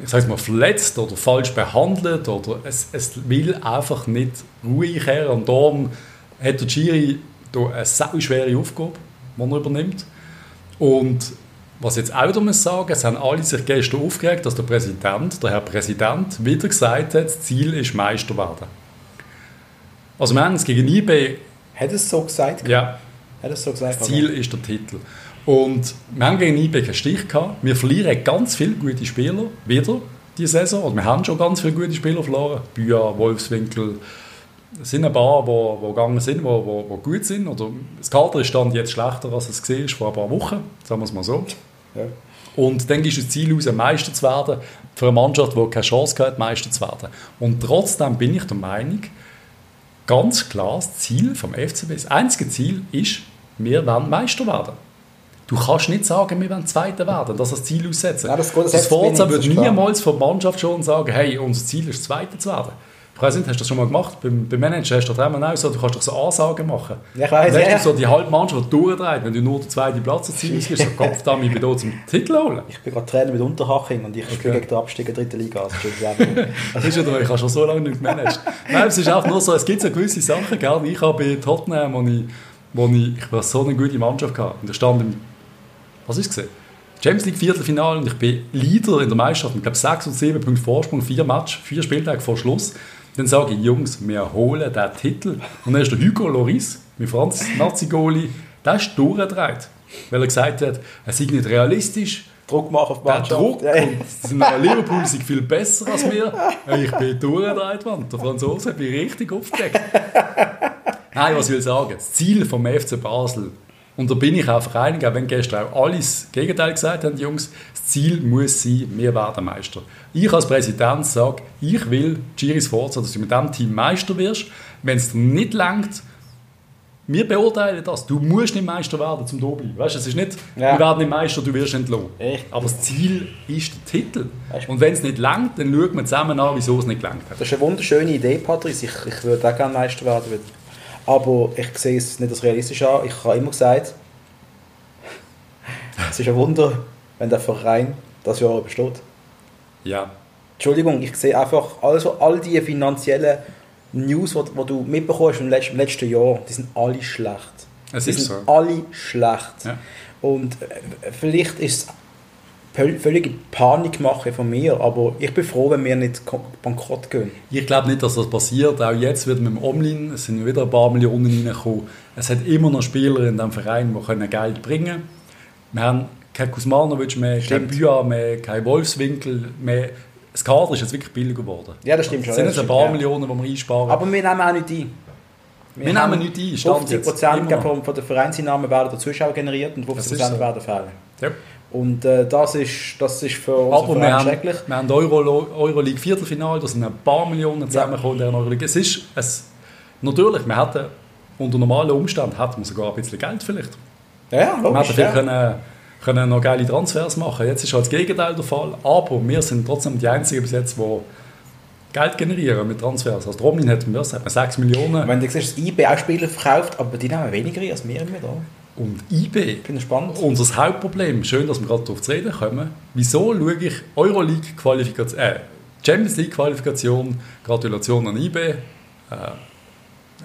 ich sage mal, verletzt oder falsch behandelt oder es, es will einfach nicht ruhig her. Und darum hat der Giri da eine sehr schwere Aufgabe, die er übernimmt. Und was jetzt auch noch muss sagen, es haben alle sich gestern aufgeregt, dass der Präsident, der Herr Präsident, wieder gesagt hat, das Ziel ist Meister werden. Also wir haben es gegen IB, Hat es so gesagt? ja, Hat es so gesagt? das Ziel ist der Titel. Und wir haben gegen IB keinen Stich gehabt. Wir verlieren ganz viele gute Spieler wieder diese Saison. Oder wir haben schon ganz viele gute Spieler verloren. Büa, Wolfswinkel. Es sind ein paar, die, die gegangen sind, die, die, die gut sind. Oder das Kader ist stand jetzt schlechter, als es war vor ein paar Wochen. Sagen wir es mal so. Ja. Und dann ist das Ziel aus, Meister zu werden, für eine Mannschaft, die keine Chance hat, Meister zu werden. Und trotzdem bin ich der Meinung, ganz klar, das Ziel vom FCB, das einzige Ziel ist, wir wollen Meister werden. Du kannst nicht sagen, wir wollen Zweiter werden, das als Ziel aussetzen. Nein, das das das Forza klar. niemals von der Mannschaft schon sagen, hey, unser Ziel ist, Zweiter zu werden. Nicht, hast du das schon mal gemacht? Beim, beim Manager hast du doch immer so, du kannst doch so Ansagen machen. Ja, ich weiss, Weißt ja. du, so die halbe Mannschaft durchdreht, wenn du nur den zweiten Platz ausgibst, so Kopf da, ich bin hier zum Titel holen. Ich bin gerade Trainer mit Unterhaching und ich spiele gegen den Abstieg in der dritten Liga. Also, das ist ja doch, ich habe schon so lange nicht gemanagt. Nein, es ist auch nur so, es gibt so gewisse Sachen, gell? Ich habe bei Tottenham, wo ich, wo ich, ich war so eine gute Mannschaft gehabt. Und ich stand im, was ist es gesehen? Champions League Viertelfinale und ich bin Leader in der Meisterschaft. Ich glaube, sechs und sieben Punkte Vorsprung, vier Match, vier Spieltage vor Schluss. Dann sage ich, Jungs, wir holen den Titel. Und dann ist der Hugo Loris, mein Franz Nazi-Goli, der ist durchgedreht. Weil er gesagt hat, es sei nicht realistisch, Druck machen auf die der Mannschaft. Druck Ja, ja. und sind Liverpool sind viel besser als wir. Ich bin durchgedreht worden. Der Franzose hat mich richtig aufgedeckt. Nein, was ich will sagen, das Ziel vom FC Basel, und da bin ich einfach einig, auch wenn gestern auch alles das Gegenteil gesagt haben, die Jungs, das Ziel muss sein, wir werden Meister. Ich als Präsident sage, ich will, Giris Forza, dass du mit diesem Team Meister wirst. Wenn es dir nicht langt, wir beurteilen das. Du musst nicht Meister werden, zum da bleiben. Weißt, du, es ist nicht, Ja. wir werden nicht Meister, du wirst entlohnt. Echt? Aber das Ziel ist der Titel. Weißt Und wenn es nicht langt, dann schaut man zusammen an, wieso es nicht gelangt hat. Das ist eine wunderschöne Idee, Patrice. Ich, ich würde auch gerne Meister werden. Aber ich sehe es nicht als realistisch an. Ich habe immer gesagt, es ist ein Wunder, wenn der Verein das Jahr besteht. Ja. Entschuldigung, ich sehe einfach, also all die finanziellen News, die, du mitbekommst im letzten, im letzten Jahr, die sind alle schlecht. Es die ist sind so. alle schlecht. Ja. Und äh, vielleicht ist es völlige Panikmache von mir, aber ich bin froh, wenn wir nicht bankrott gehen. Ich glaube nicht, dass das passiert. Auch jetzt wird mit dem Omlin, es sind wieder ein paar Millionen reingekommen. Es hat immer noch Spieler in diesem Verein, die Geld bringen können. Wir haben keinen Kuzmanovic mehr, Stimmt. Büa mehr, keinen Wolfswinkel mehr. Das Kader ist jetzt wirklich billig geworden. Ja, das stimmt schon. Es sind jetzt ein paar ja. Millionen, die wir einsparen. Aber wir nehmen auch nicht ein. Wir nehmen nicht ein, Stand 50 jetzt. Prozent Immer noch. von, der Vereinseinnahmen werden der Zuschauer generiert und 50 Das ist Prozent so. werden fehlen. ja. Und äh, das, ist, das ist für unseren Aber wir haben, schrecklich. wir haben Euro, Euroleague Viertelfinale, da sind ein paar Millionen zusammengekommen in der Euroleague. Es ist, es, natürlich, wir hätten, unter normalen Umständen hätten wir sogar ein bisschen Geld vielleicht. Ja, ja, Wir logisch. hätten vielleicht Ja. können, können noch geile Transfers machen. Jetzt ist halt das Gegenteil der Fall. Aber wir sind trotzdem die Einzigen bis jetzt, die Geld generieren mit Transfers. Also Romin hat, man 6 Millionen. Wenn du siehst, dass IB auch Spieler verkauft, aber die nehmen weniger als wir immer da. Und IB, es spannend. unser Hauptproblem, schön, dass wir gerade darauf zu reden kommen, wieso schaue ich Euroleague-Qualifikation, äh, Champions League-Qualifikation, Gratulation an IB, äh,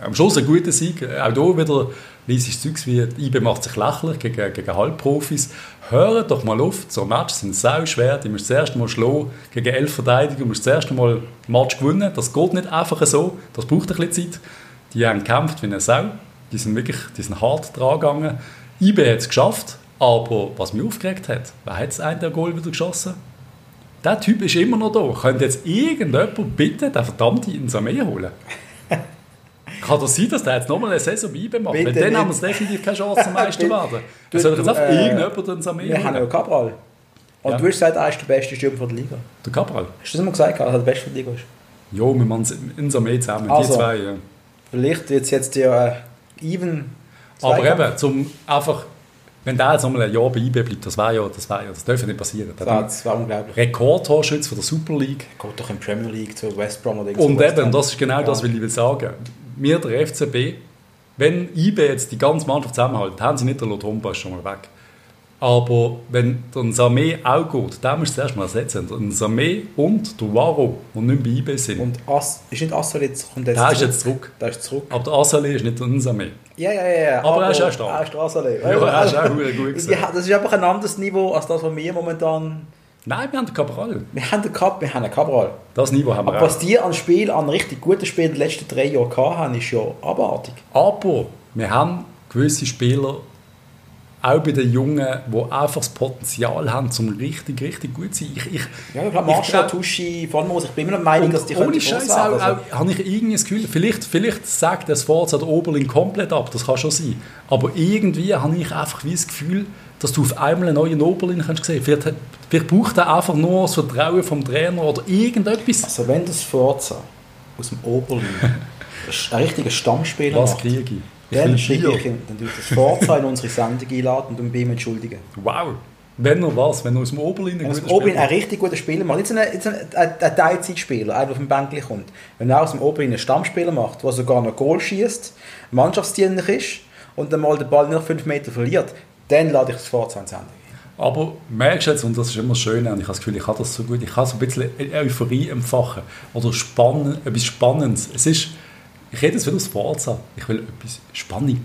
am Schluss ein guter Sieg, auch hier wieder leises Zeugs wie die IB macht sich lächerlich gegen, gegen Halbprofis. Hört doch mal auf, so Matches sind sau schwer, die musst das erste Mal schlagen gegen elf Verteidiger, du musst das erste Mal Match gewinnen, das geht nicht einfach so, das braucht ein bisschen Zeit. Die haben gekämpft wie eine Sau, die sind wirklich die sind hart dran gegangen. IB hat es geschafft, aber was mich aufgeregt hat, wer hat das eine Goal wieder geschossen? Der Typ ist immer noch da. Könnte jetzt irgendjemand bitte den verdammten Insame holen? Kann das sein, dass der jetzt nochmal eine Saison bei IBE macht? Weil Bitte dann nicht. haben wir definitiv keine Chance, Meister werden. Es soll jetzt du, einfach äh, irgendjemand den Insame Wir haben ja holen. Cabral. Und Ja. du hast gesagt, er ist der beste Stürmer von der Liga. Der Cabral. Hast du das mal gesagt, dass er der beste von der Liga ist? Ja, wir machen Insame zusammen, Also. die zwei. Ja. Vielleicht jetzt, jetzt der äh, Even. Aber eben, zum einfach, wenn der jetzt nochmal ein Jahr bei IBE bleibt, das wäre ja, das wäre ja, das darf ja nicht passieren. Das, das war unglaublich. Rekordtorschütze von der Super League. Geht doch in die Premier League zu West Brom oder Und eben, das ist genau das, Ja. was ich will sagen. Wir, der FCB, wenn IB jetzt die ganze Mannschaft zusammenhält, haben sie nicht den Lotomba schon mal weg. Aber wenn der Samé auch geht, den musst du zuerst mal ersetzen. Der Samé und der Waro, die nicht bei IB sind, Und As, ist nicht Assel jetzt, kommt jetzt der ist jetzt zurück. Der ist zurück. Aber der Asali ist nicht der Samé. Ja, ja, ja. Aber er ist auch stark. Er ist der Assel. Ja, er ist auch gut gewesen. Ja, das ist einfach ein anderes Niveau als das, was wir momentan... Nein, wir haben den Cabral. Wir haben den Cup, wir haben einen Cabral. Das Niveau haben wir Aber auch. was die an Spiel, an richtig guten Spielen die letzten drei Jahre gehabt haben, ist ja abartig. Aber wir haben gewisse Spieler, auch bei den Jungen, die einfach das Potenzial haben, zum richtig, richtig gut zu sein. Ich, ich, Ja, ich Marshall, glaub- Tuschi, Von Moos, ich bin immer der Meinung, dass die ohne Scheiß auch. Also, auch, habe ich irgendwie das Gefühl, vielleicht, vielleicht sagt das Forza der Oberlin komplett ab, das kann schon sein. Aber irgendwie habe ich einfach wie das Gefühl, dass du auf einmal einen neuen Oberlin kannst sehen. Vielleicht, vielleicht braucht er einfach nur das Vertrauen vom Trainer oder irgendetwas. also wenn das Forza aus dem Oberlin ein richtiger Stammspieler Was macht, kriege ich? Ich dann Bier. ich ihn, dann tue ich das Forza in unsere Sendung einladen und bei ihm entschuldigen. Wow. Wenn noch was, wenn er aus dem Oberlin einen aus dem guten Oberlin ein richtig guter Spieler macht, nicht so ein, ein, ein, ein Teilzeitspieler, einer, der auf dem Bänkchen kommt, wenn er aus dem Oberlin einen Stammspieler macht, der sogar noch Goal schießt, mannschaftsdienlich ist und dann mal den Ball nur 5 Meter verliert, dann lade ich das Forza in die Sendung. Aber merkst du jetzt, und das ist immer schön, und ich habe das Gefühl, ich kann das so gut, ich kann so ein bisschen Euphorie empfachen oder spannen, etwas Spannendes. Es ist, ich rede jetzt wieder aus Forza, ich will etwas Spannung.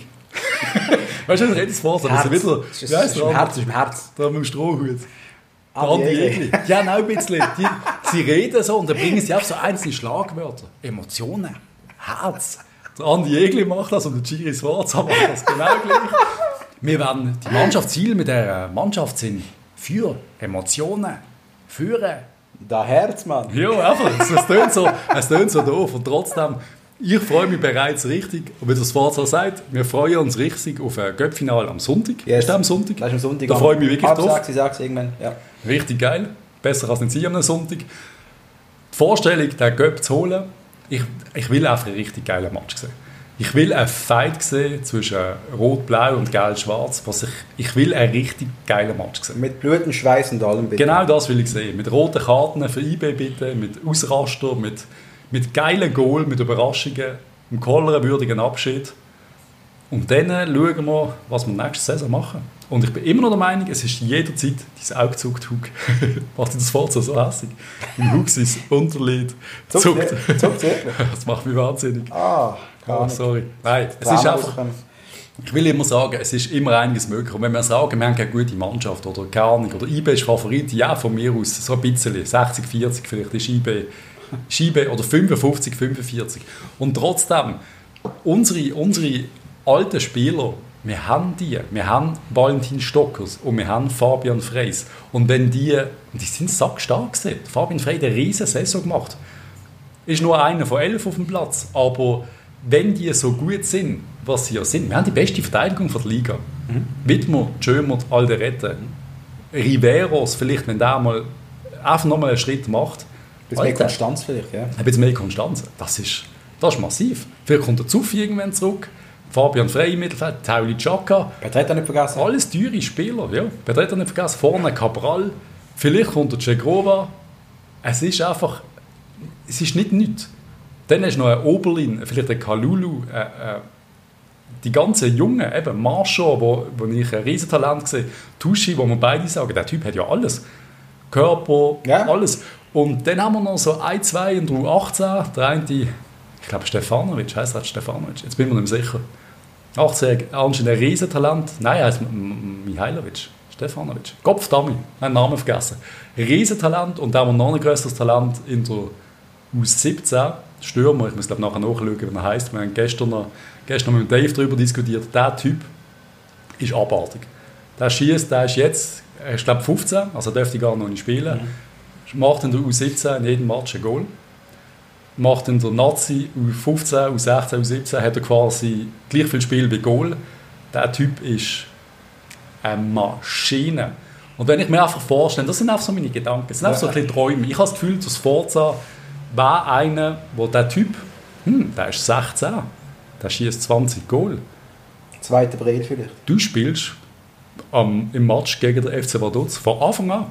weißt du, ich rede aus Forza, das ist wieder, ist, das heisst ist im Herz, ist im Herz. Da mit dem Strohhut. Der Andi. Egli. Ja, noch ein bisschen. Die, sie reden so und dann bringen sie auch so einzelne Schlagwörter. Emotionen, Herz. Der Andi Egli macht das und der Giri Sforza macht das genau gleich. Wir werden die Mannschaftsziele mit der Mannschaft sind für Emotionen, führen. Der Herz, Mann. Ja, einfach. Es, es, tönt so, es tönt so doof. Und trotzdem, ich freue mich bereits richtig. Und wie das Sforza sagt, wir freuen uns richtig auf ein Göppfinale am Sonntag. Yes. Ist das am Sonntag? Das ist am Sonntag. Da freue ich mich wirklich drauf. sechs, sechs, irgendwann, ja. Richtig geil. Besser kann es nicht sein am Sonntag. Die Vorstellung, den Göpp zu holen, ich, ich will einfach einen richtig geilen Match sehen. Ich will einen Fight sehen zwischen Rot-Blau und Gelb-Schwarz. Ich, ich will einen richtig geilen Match sehen. Mit Blut und Schweiß und allem. bitte. Genau das will ich sehen. Mit roten Karten für IB bitte, mit Ausraster, mit, mit geilen Goal, mit Überraschungen, einem kohlerenwürdigen Abschied. Und dann schauen wir, was wir nächste Saison machen. Und ich bin immer noch der Meinung, es ist jederzeit dein Auge zuckt, Hug. Macht das Forza so hässlich? Im Hug sein Unterlid zuckt. Zuckt? Das macht mich wahnsinnig. Ah, Oh, sorry. Nein, es ist einfach... Ich will immer sagen, es ist immer einiges möglich. Und wenn wir sagen, wir haben keine gute Mannschaft oder keine Ahnung, oder IB ist Favorit, ja, von mir aus so ein bisschen, 60, 40 vielleicht ist IB, IB oder 55, 45. Und trotzdem, unsere, unsere alten Spieler, wir haben die, wir haben Valentin Stockers und wir haben Fabian Freys. Und wenn die, die sind sackstark gewesen. Fabian Frey hat eine riesen Saison gemacht ist nur einer von elf auf dem Platz. Aber wenn die so gut sind, was sie ja sind, wir haben die beste Verteidigung von der Liga. Wittmer, Schömert, Alderette, Riveros, vielleicht, wenn der mal einfach nochmal einen Schritt macht. Bisschen mehr Konstanz vielleicht, ja. ein bisschen mehr Konstanz. Das ist, das ist massiv. Vielleicht kommt der Zuffi irgendwann zurück. Fabian Frey im Mittelfeld, Tauli Chaka. Petretta nicht vergessen. Alles teure Spieler, ja. Betreten nicht vergessen, vorne Cabral, vielleicht kommt der Cegrova. Es ist einfach, es ist nicht nichts. Dann hast du noch einen Oberlin, vielleicht einen Kalulu, äh, äh, die ganzen Jungen, eben Marshall, wo, wo ich ein Riesentalent sehe, Tuschi, wo wir beide sagen, der Typ hat ja alles. Körper, Ja. alles. Und dann haben wir noch so ein, zwei in der U18, der eine, ich glaube Stefanovic, heißt er Stefanovic, jetzt bin ich mir nicht mehr sicher. 18, anscheinend ein Riesentalent. Nein, er heißt Mihailovic. Stefanovic. Kopfdami. Einen Namen vergessen. Riesentalent und dann haben wir noch ein größeres Talent in der U17. Stürmer, ich muss glaube nachher nachschauen, wie er heißt. Wir haben gestern, noch, gestern mit Dave darüber diskutiert. Der Typ ist abartig. Der schießt, der ist jetzt, ist glaube 15, also dürfte gar noch nicht spielen. Macht in der U17 in jedem Match ein Goal macht in der Nazi U15, U16, U17 hat er quasi gleich viel Spiel wie Goal. Der Typ ist eine Maschine. Und wenn ich mir einfach vorstelle, das sind einfach so meine Gedanken, das sind einfach so ein bisschen Träume. Ich habe das Gefühl, dass Forza wäre einer, wo der Typ, hm, der ist 16, der schießt 20 Goal. Zweiter Breel vielleicht. Du spielst am, im Match gegen den FC Vaduz von Anfang an.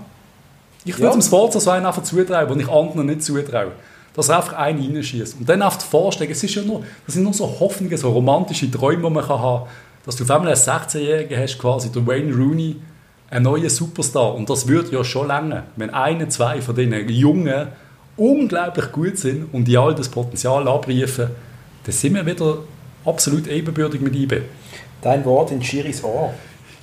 Ich würde Ja. dem Sforza so einen einfach zutrauen, den ich anderen nicht zutraue. Dass er einfach einen reinschießt. Und dann einfach vorstellen, es ist ja nur, das sind nur so Hoffnungen, so romantische Träume, die man kann haben kann. Dass du auf einmal einen 16-Jährigen hast, quasi der Wayne Rooney, ein neuer Superstar. Und das würde ja schon länger, wenn eine, zwei von diesen Jungen unglaublich gut sind und die all das Potenzial abrufen, dann sind wir wieder absolut ebenbürtig mit IB. Dein Wort in Schiris Ohr.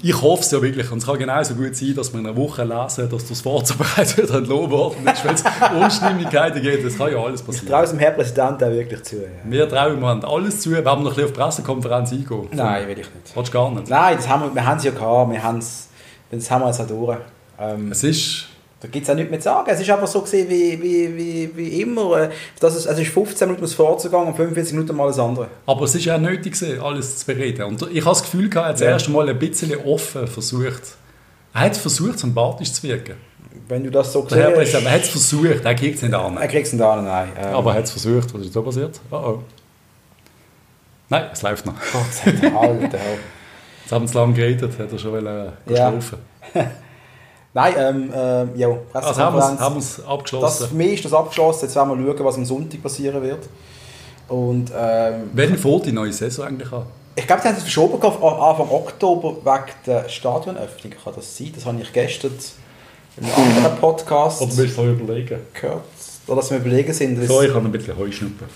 Ich hoffe es ja wirklich. Und es kann genauso gut sein, dass wir in einer Woche lesen, dass das Forza bereits wieder entlohnt worden ist, weil es Unstimmigkeiten gibt. Das kann ja alles Ich passieren. traue es dem Herrn Präsidenten auch wirklich zu. Ja. Wir trauen haben alles zu. Werden wir noch ein bisschen auf die Pressekonferenz eingehen? Nein, will ich nicht. Willst du gar nicht? Nein, das haben wir, wir haben es ja gehabt. Wir haben es, das haben wir jetzt auch durch. Ähm, Es ist... da gibt es auch nichts mehr zu sagen. Es ist einfach so gewesen, wie, wie, wie, wie immer. Äh, Das ist, also es ist 15 Minuten Vorzugang und 45 Minuten mal alles andere. Aber es ist ja nötig, gewesen, alles zu bereden. Und ich habe das Gefühl, er hat das Ja. erste Mal ein bisschen offen versucht. Er hat versucht, sympathisch zu wirken. Wenn du das so siehst, er hat es versucht, er kriegt es nicht an. er kriegt es da nein. Ähm, Aber er hat es versucht. Was ist da passiert? Oh oh. Nein, es läuft noch. Gott sei Dank, Alter. Jetzt haben wir zu lange geredet, hat er schon wollen, äh, Ja. Nein, ähm, ähm, ja, Also haben wir es- es das, abgeschlossen. für mich ist das abgeschlossen. Jetzt werden wir schauen, was am Sonntag passieren wird. Und ähm, Wann fängt die neue Saison eigentlich an? ich glaube, sie haben es verschoben auf Anfang Oktober wegen der Stadionöffnung. Kann das sein? Das habe ich gestern in einem anderen Podcast Oder willst du noch überlegen? gehört. Oder dass wir überlegen sind. So, ich habe ein bisschen Heuschnuppen.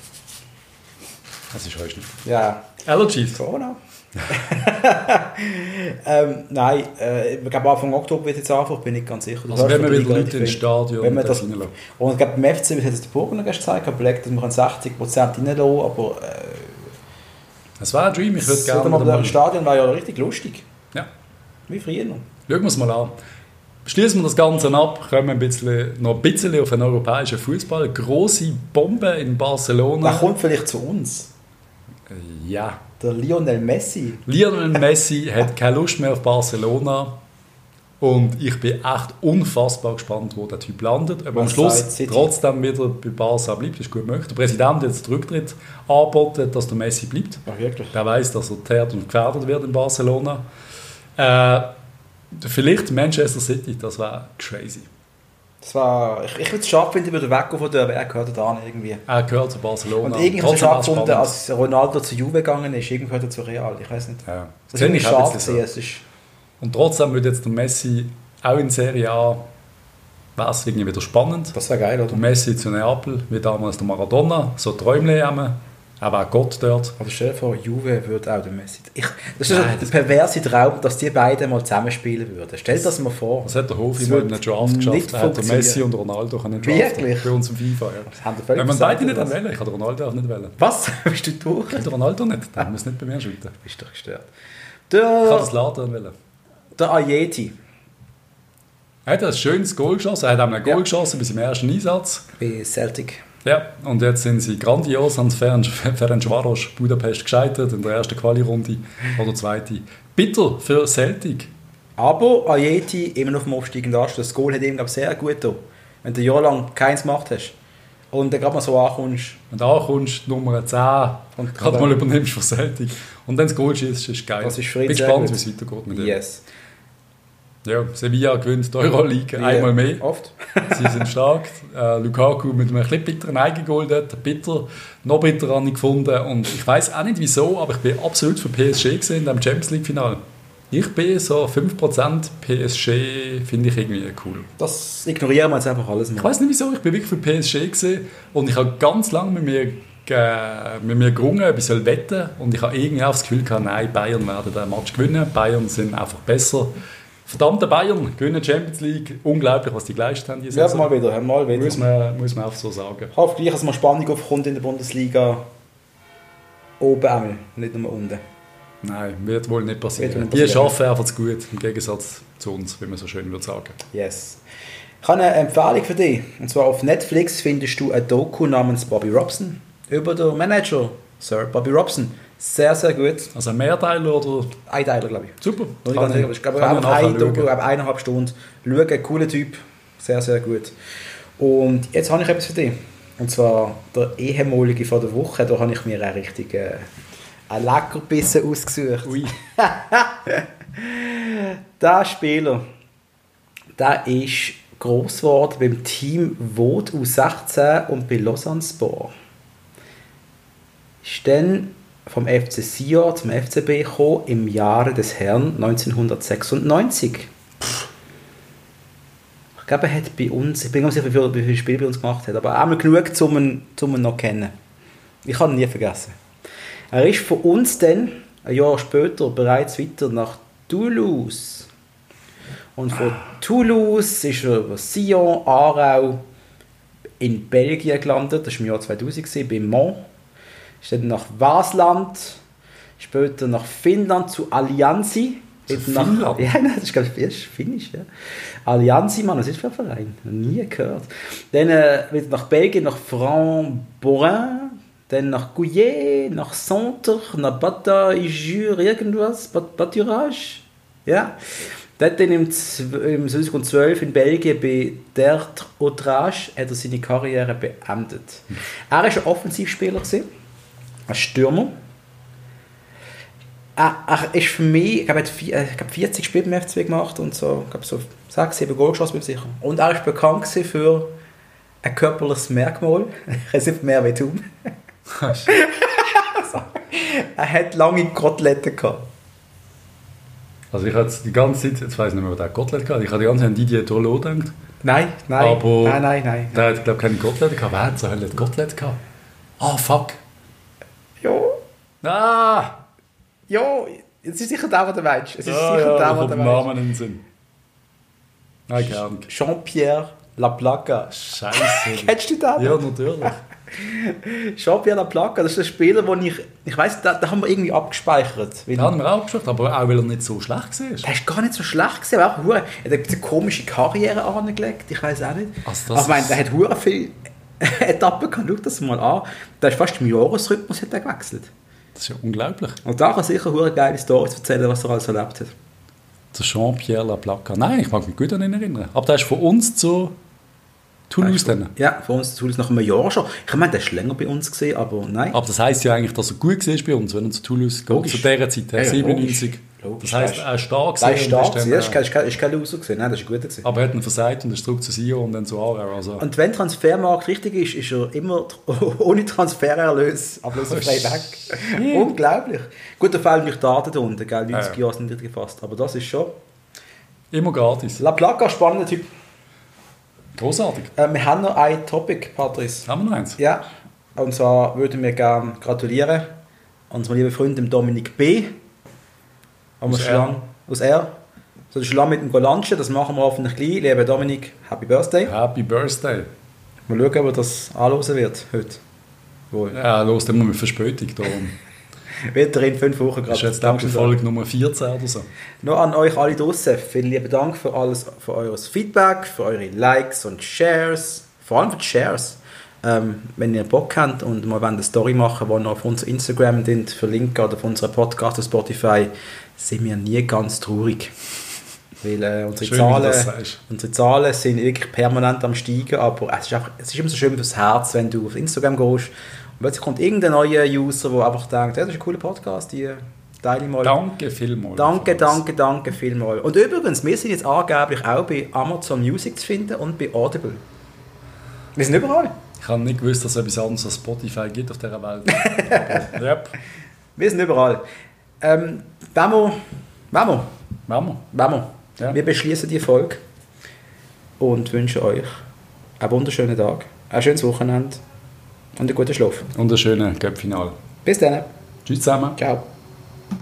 Das ist Heuschnuppen. ja, Allergies. Corona. ähm, nein, äh, ich glaube Anfang Oktober wird jetzt anfangen, ich bin nicht ganz sicher. Du Also wenn der wieder Leute ins Stadion Wenn man das- reinlassen. Und ich glaube beim FC hat es der Burgener gestern gesagt, belegt, dass wir 60% reinlassen aber äh, Das wäre ein Dream, ich würde das gerne mal im mal... Stadion war ja richtig lustig. Ja, Wie früher noch. schauen wir es mal an. Schließen wir das Ganze ab, kommen wir ein bisschen, noch ein bisschen auf den europäischen Fußball. Grosse Bombe in Barcelona. kommt vielleicht zu uns. Äh, Ja. Der Lionel Messi. Lionel Messi hat keine Lust mehr auf Barcelona. Und ich bin echt unfassbar gespannt, wo der Typ landet. Aber am Schluss trotzdem wieder bei Barca bleibt, ist gut möglich. Der Präsident hat jetzt den Rücktritt angeboten, dass der Messi bleibt. Ach, wirklich? Der weiß, dass er geteert und gefährdet wird in Barcelona. Äh, vielleicht Manchester City, das wäre crazy. Das war, ich, ich würde es schade finden, würde weggehen von der, er gehört da an irgendwie. Er gehört zu Barcelona. Und irgendwie habe ich Trotzdem schade gefunden, als Ronaldo zu Juve gegangen ist, irgendwie gehört er zu Real, ich weiß nicht. Ja. Das ist ich auch schade gesehen, es ist... Und trotzdem würde jetzt der Messi auch in Serie A wäre es irgendwie wieder spannend. Das wäre geil, oder? Der Messi zu Neapel, wie damals der Maradona, so Träumle haben. Er war Gott dort. Aber stell dir vor, Juve würde auch den Messi... Ich, das ist Nein, so der perverse Traum, dass die beiden mal zusammenspielen würden. Stell dir das mal vor. Was hat der Hofi Das in einem Draft nicht geschafft? Er hat der. Messi und Ronaldo können draften. Wirklich? Bei uns im FIFA, ja. Das Wenn man beide nicht wählen, ich kann Ronaldo auch nicht wählen. Was? Bist du durch? Ich Ronaldo nicht, der muss nicht bei mir schütten. Bist doch gestört. Ich kann Der, das Laden wählen. der Ayeti Er hat ein schönes Goal geschossen, er hat auch ein Goal Ja. geschossen bei seinem ersten Einsatz. bei Celtic. Ja, und jetzt sind sie grandios an Ferenc Ferencvaros Budapest gescheitert in der ersten Quali-Runde oder zweite. Bitter für Celtic. Aber Ayeti immer noch dem aufsteigenden Ast. Das Goal hat ihm, glaube ich, sehr gut getan. Wenn du jahrelang keins gemacht hast und dann gerade mal so ankommst. Wenn du ankommst, Nummer 10, Und gerade mal übernimmst für Celtic und dann das Goal schießt, ist geil. Das ist für ihn Bin gespannt, wie es weitergeht mit dem. Ja, Sevilla gewinnt die Euroleague einmal mehr. Oft. Sie sind stark. Äh, Lukaku mit einem etwas bitteren Eigengoal dort. Bitter, noch bitter ich gefunden. Und ich weiß auch nicht wieso, aber ich bin absolut für PSG gesehen in dem Champions League-Finale. Ich bin so 5% PSG, finde ich irgendwie cool. Das ignorieren wir jetzt einfach alles Ich mal. weiß nicht wieso, ich bin wirklich für PSG gesehen und ich habe ganz lange mit mir, mit mir gerungen, ob ich soll wetten und ich habe irgendwie auch das Gefühl gehabt, nein, Bayern werden den Match gewinnen. Bayern sind einfach besser. Verdammte Bayern gewinnen die Champions League. Unglaublich, was die geleistet haben. Diese Ja, Saison. mal wieder, mal wieder. Muss man, muss man auch so sagen. Ich hoffe gleich, dass mal Spannung aufkommt in der Bundesliga. Oben einmal, nicht nur unten. Nein, wird wohl nicht passieren. Wohl nicht Die passieren. schaffen einfach zu gut, im Gegensatz zu uns, wie man so schön würde sagen. Yes. Ich habe eine Empfehlung für dich. Und zwar auf Netflix findest du ein Doku namens Bobby Robson über den Manager, Sir Bobby Robson. Sehr, sehr gut. Also ein Mehrteiler oder... Ein Teiler, glaube ich. Super. Kann aber ich- ich glaube, kann ich einfach ein Doku, eineinhalb Stunden. Schauen, cooler Typ. Sehr, sehr gut. Und jetzt habe ich etwas für dich. Und zwar der ehemalige von der Woche. Da habe ich mir einen richtigen ein Leckerbissen ausgesucht. Ui. Der Spieler, der ist gross geworden beim Team Vod U16 und bei Lausanne Sport. Ist dann vom FC Sion zum FCB gekommen im Jahre des Herrn 1996. Ich glaube, er hat bei uns, ich bin nicht sicher, wie viele, Spiele bei uns gemacht hat, aber einmal genug, um ihn, um ihn noch kennen. Ich habe ihn nie vergessen. Er ist von uns dann, ein Jahr später, bereits weiter nach Toulouse. Und von Toulouse ist er über Sion, Aarau in Belgien gelandet. Das war im Jahr 2000, gewesen, bei Mont. Ist dann nach Wasland, später nach Finnland zu Allianzi. Zu nach- Finnland? Ja, das ist, glaube ich, erst Finnisch. Ja. Allianzi, Mann, was ist für ein Verein? Nie gehört. Dann äh, wieder nach Belgien, nach Franc-Borin. Dann nach Gouillet, nach Centre, nach Bataille, irgendwas, Bat Baturage. Ja. Dort dann im, im 2012 in Belgien bei Dert Autrage hat er seine Karriere beendet. Er war ein Offensivspieler, gewesen, ein Stürmer. Er, er ist für mich, ich glaube, er hat vi- äh, ich glaube, 40 Spiele beim FCB gemacht und so, ich glaube, so 6, 7 Goal geschossen, bin ich sicher. Und er ist bekannt für ein körperliches Merkmal. Ich weiß nicht mehr wie du. Er hat lange Koteletten gehabt. Also ich hatte die ganze Zeit, jetzt weiß ich nicht mehr, was der Kotelett hatte, ich habe die ganze Zeit an Didier Tolo gedacht. Nein, nein, Aber- nein, nein, nein. Der hat, glaube ich, keine Kotelett gehabt. Wer hat so ein Kotelett gehabt? Ah, fuck. Ah! ja, es ist sicher der, was du meinst. Es ist Ah, sicher ja, der, was du meinst. Namen in den Sinn. Nein, gern. Jean-Pierre Laplaca. Scheiße. Kennst du den? ja, natürlich. Jean-Pierre Laplaca, das ist ein Spieler, den ich, ich weiss, da, da haben wir irgendwie abgespeichert. Den haben wir auch geschaut, aber auch weil er nicht so schlecht war. der ist gar nicht so schlecht aber auch hure, er hat eine komische Karriere angelegt, ich weiß auch nicht. Also das aber ich meine, der hat hure viele Etappen gehabt, schau das mal an. Der ist fast im Jahresrhythmus hat er gewechselt. Das ist ja unglaublich. Und da kann sicher hure geile Storys erzählen, was er alles erlebt hat. Der Jean-Pierre Laplaca. Nein, ich mag mich gut an ihn erinnern. Aber der ist von uns zu Toulouse dann. Ja, für uns zu Toulouse nach einem Jahr schon. Ich meine, der ist länger bei uns gesehen, aber nein. Aber das heisst ja eigentlich, dass er gut war bei uns, wenn er zu Toulouse geht. Logisch. Zu dieser Zeit, Ja, ja, 97. Das heisst, er ist stark Das ist stark, ist ist kein Loser gewesen. Nein, das ist ein guter gewesen. aber er hat ihn versagt und ist zurück zu Sion und dann zu Aarau. Also, Und wenn Transfermarkt richtig ist, ist er immer ohne Transfererlös ablösefrei weg. Unglaublich. Gut, da fehlen natürlich Daten da unten, gell? 90 Ja. Jahre sind nicht gefasst. Aber das ist schon... immer gratis. La Placa, spannender Typ. Großartig. Äh, wir haben noch ein Topic, Patrice. Haben wir noch eins? Ja, und zwar würden wir gerne gratulieren unserem lieben Freund Dominik B. Haben wir Aus schon R. lang, aus R. So, das ist lang mit dem Golanschen, das machen wir hoffentlich gleich. Lieber Dominik, Happy Birthday. Happy Birthday. Mal schauen, ob er das anhören wird heute. Wohl. Ja, los, immer mit Verspätung. Darum. Wird er in fünf Wochen Das ist gerade jetzt glaube ich Folge Nummer 14 oder so. Noch an euch alle draussen. Vielen lieben Dank für alles, für eures Feedback, für eure Likes und Shares. Vor allem für die Shares. Ähm, wenn ihr Bock habt und mal eine Story machen wollt, die ihr auf unser Instagram dient, verlinken oder auf unseren Podcast auf Spotify, sind wir nie ganz traurig. Weil äh, unsere, Schön, Zahlen, unsere Zahlen sind wirklich permanent am steigen, aber es ist, einfach, es ist immer so schön fürs Herz, wenn du auf Instagram gehst und plötzlich kommt irgendein neuer User, der einfach denkt, ja, das ist ein cooler Podcast, die teile ich mal. Danke vielmals. Danke, danke, danke vielmals. Und übrigens, wir sind jetzt angeblich auch bei Amazon Music zu finden und bei Audible. Wir sind überall. Ich habe nicht gewusst, dass es etwas anderes als Spotify gibt auf dieser Welt. Aber, yep. Wir sind überall. Ähm, Machen wir. wenn wir, Ja. wir beschließen die Folge und wünschen euch einen wunderschönen Tag, ein schönes Wochenende und einen guten Schlaf. Und ein schönes Cup-Final. Bis dann. Tschüss zusammen. Ciao.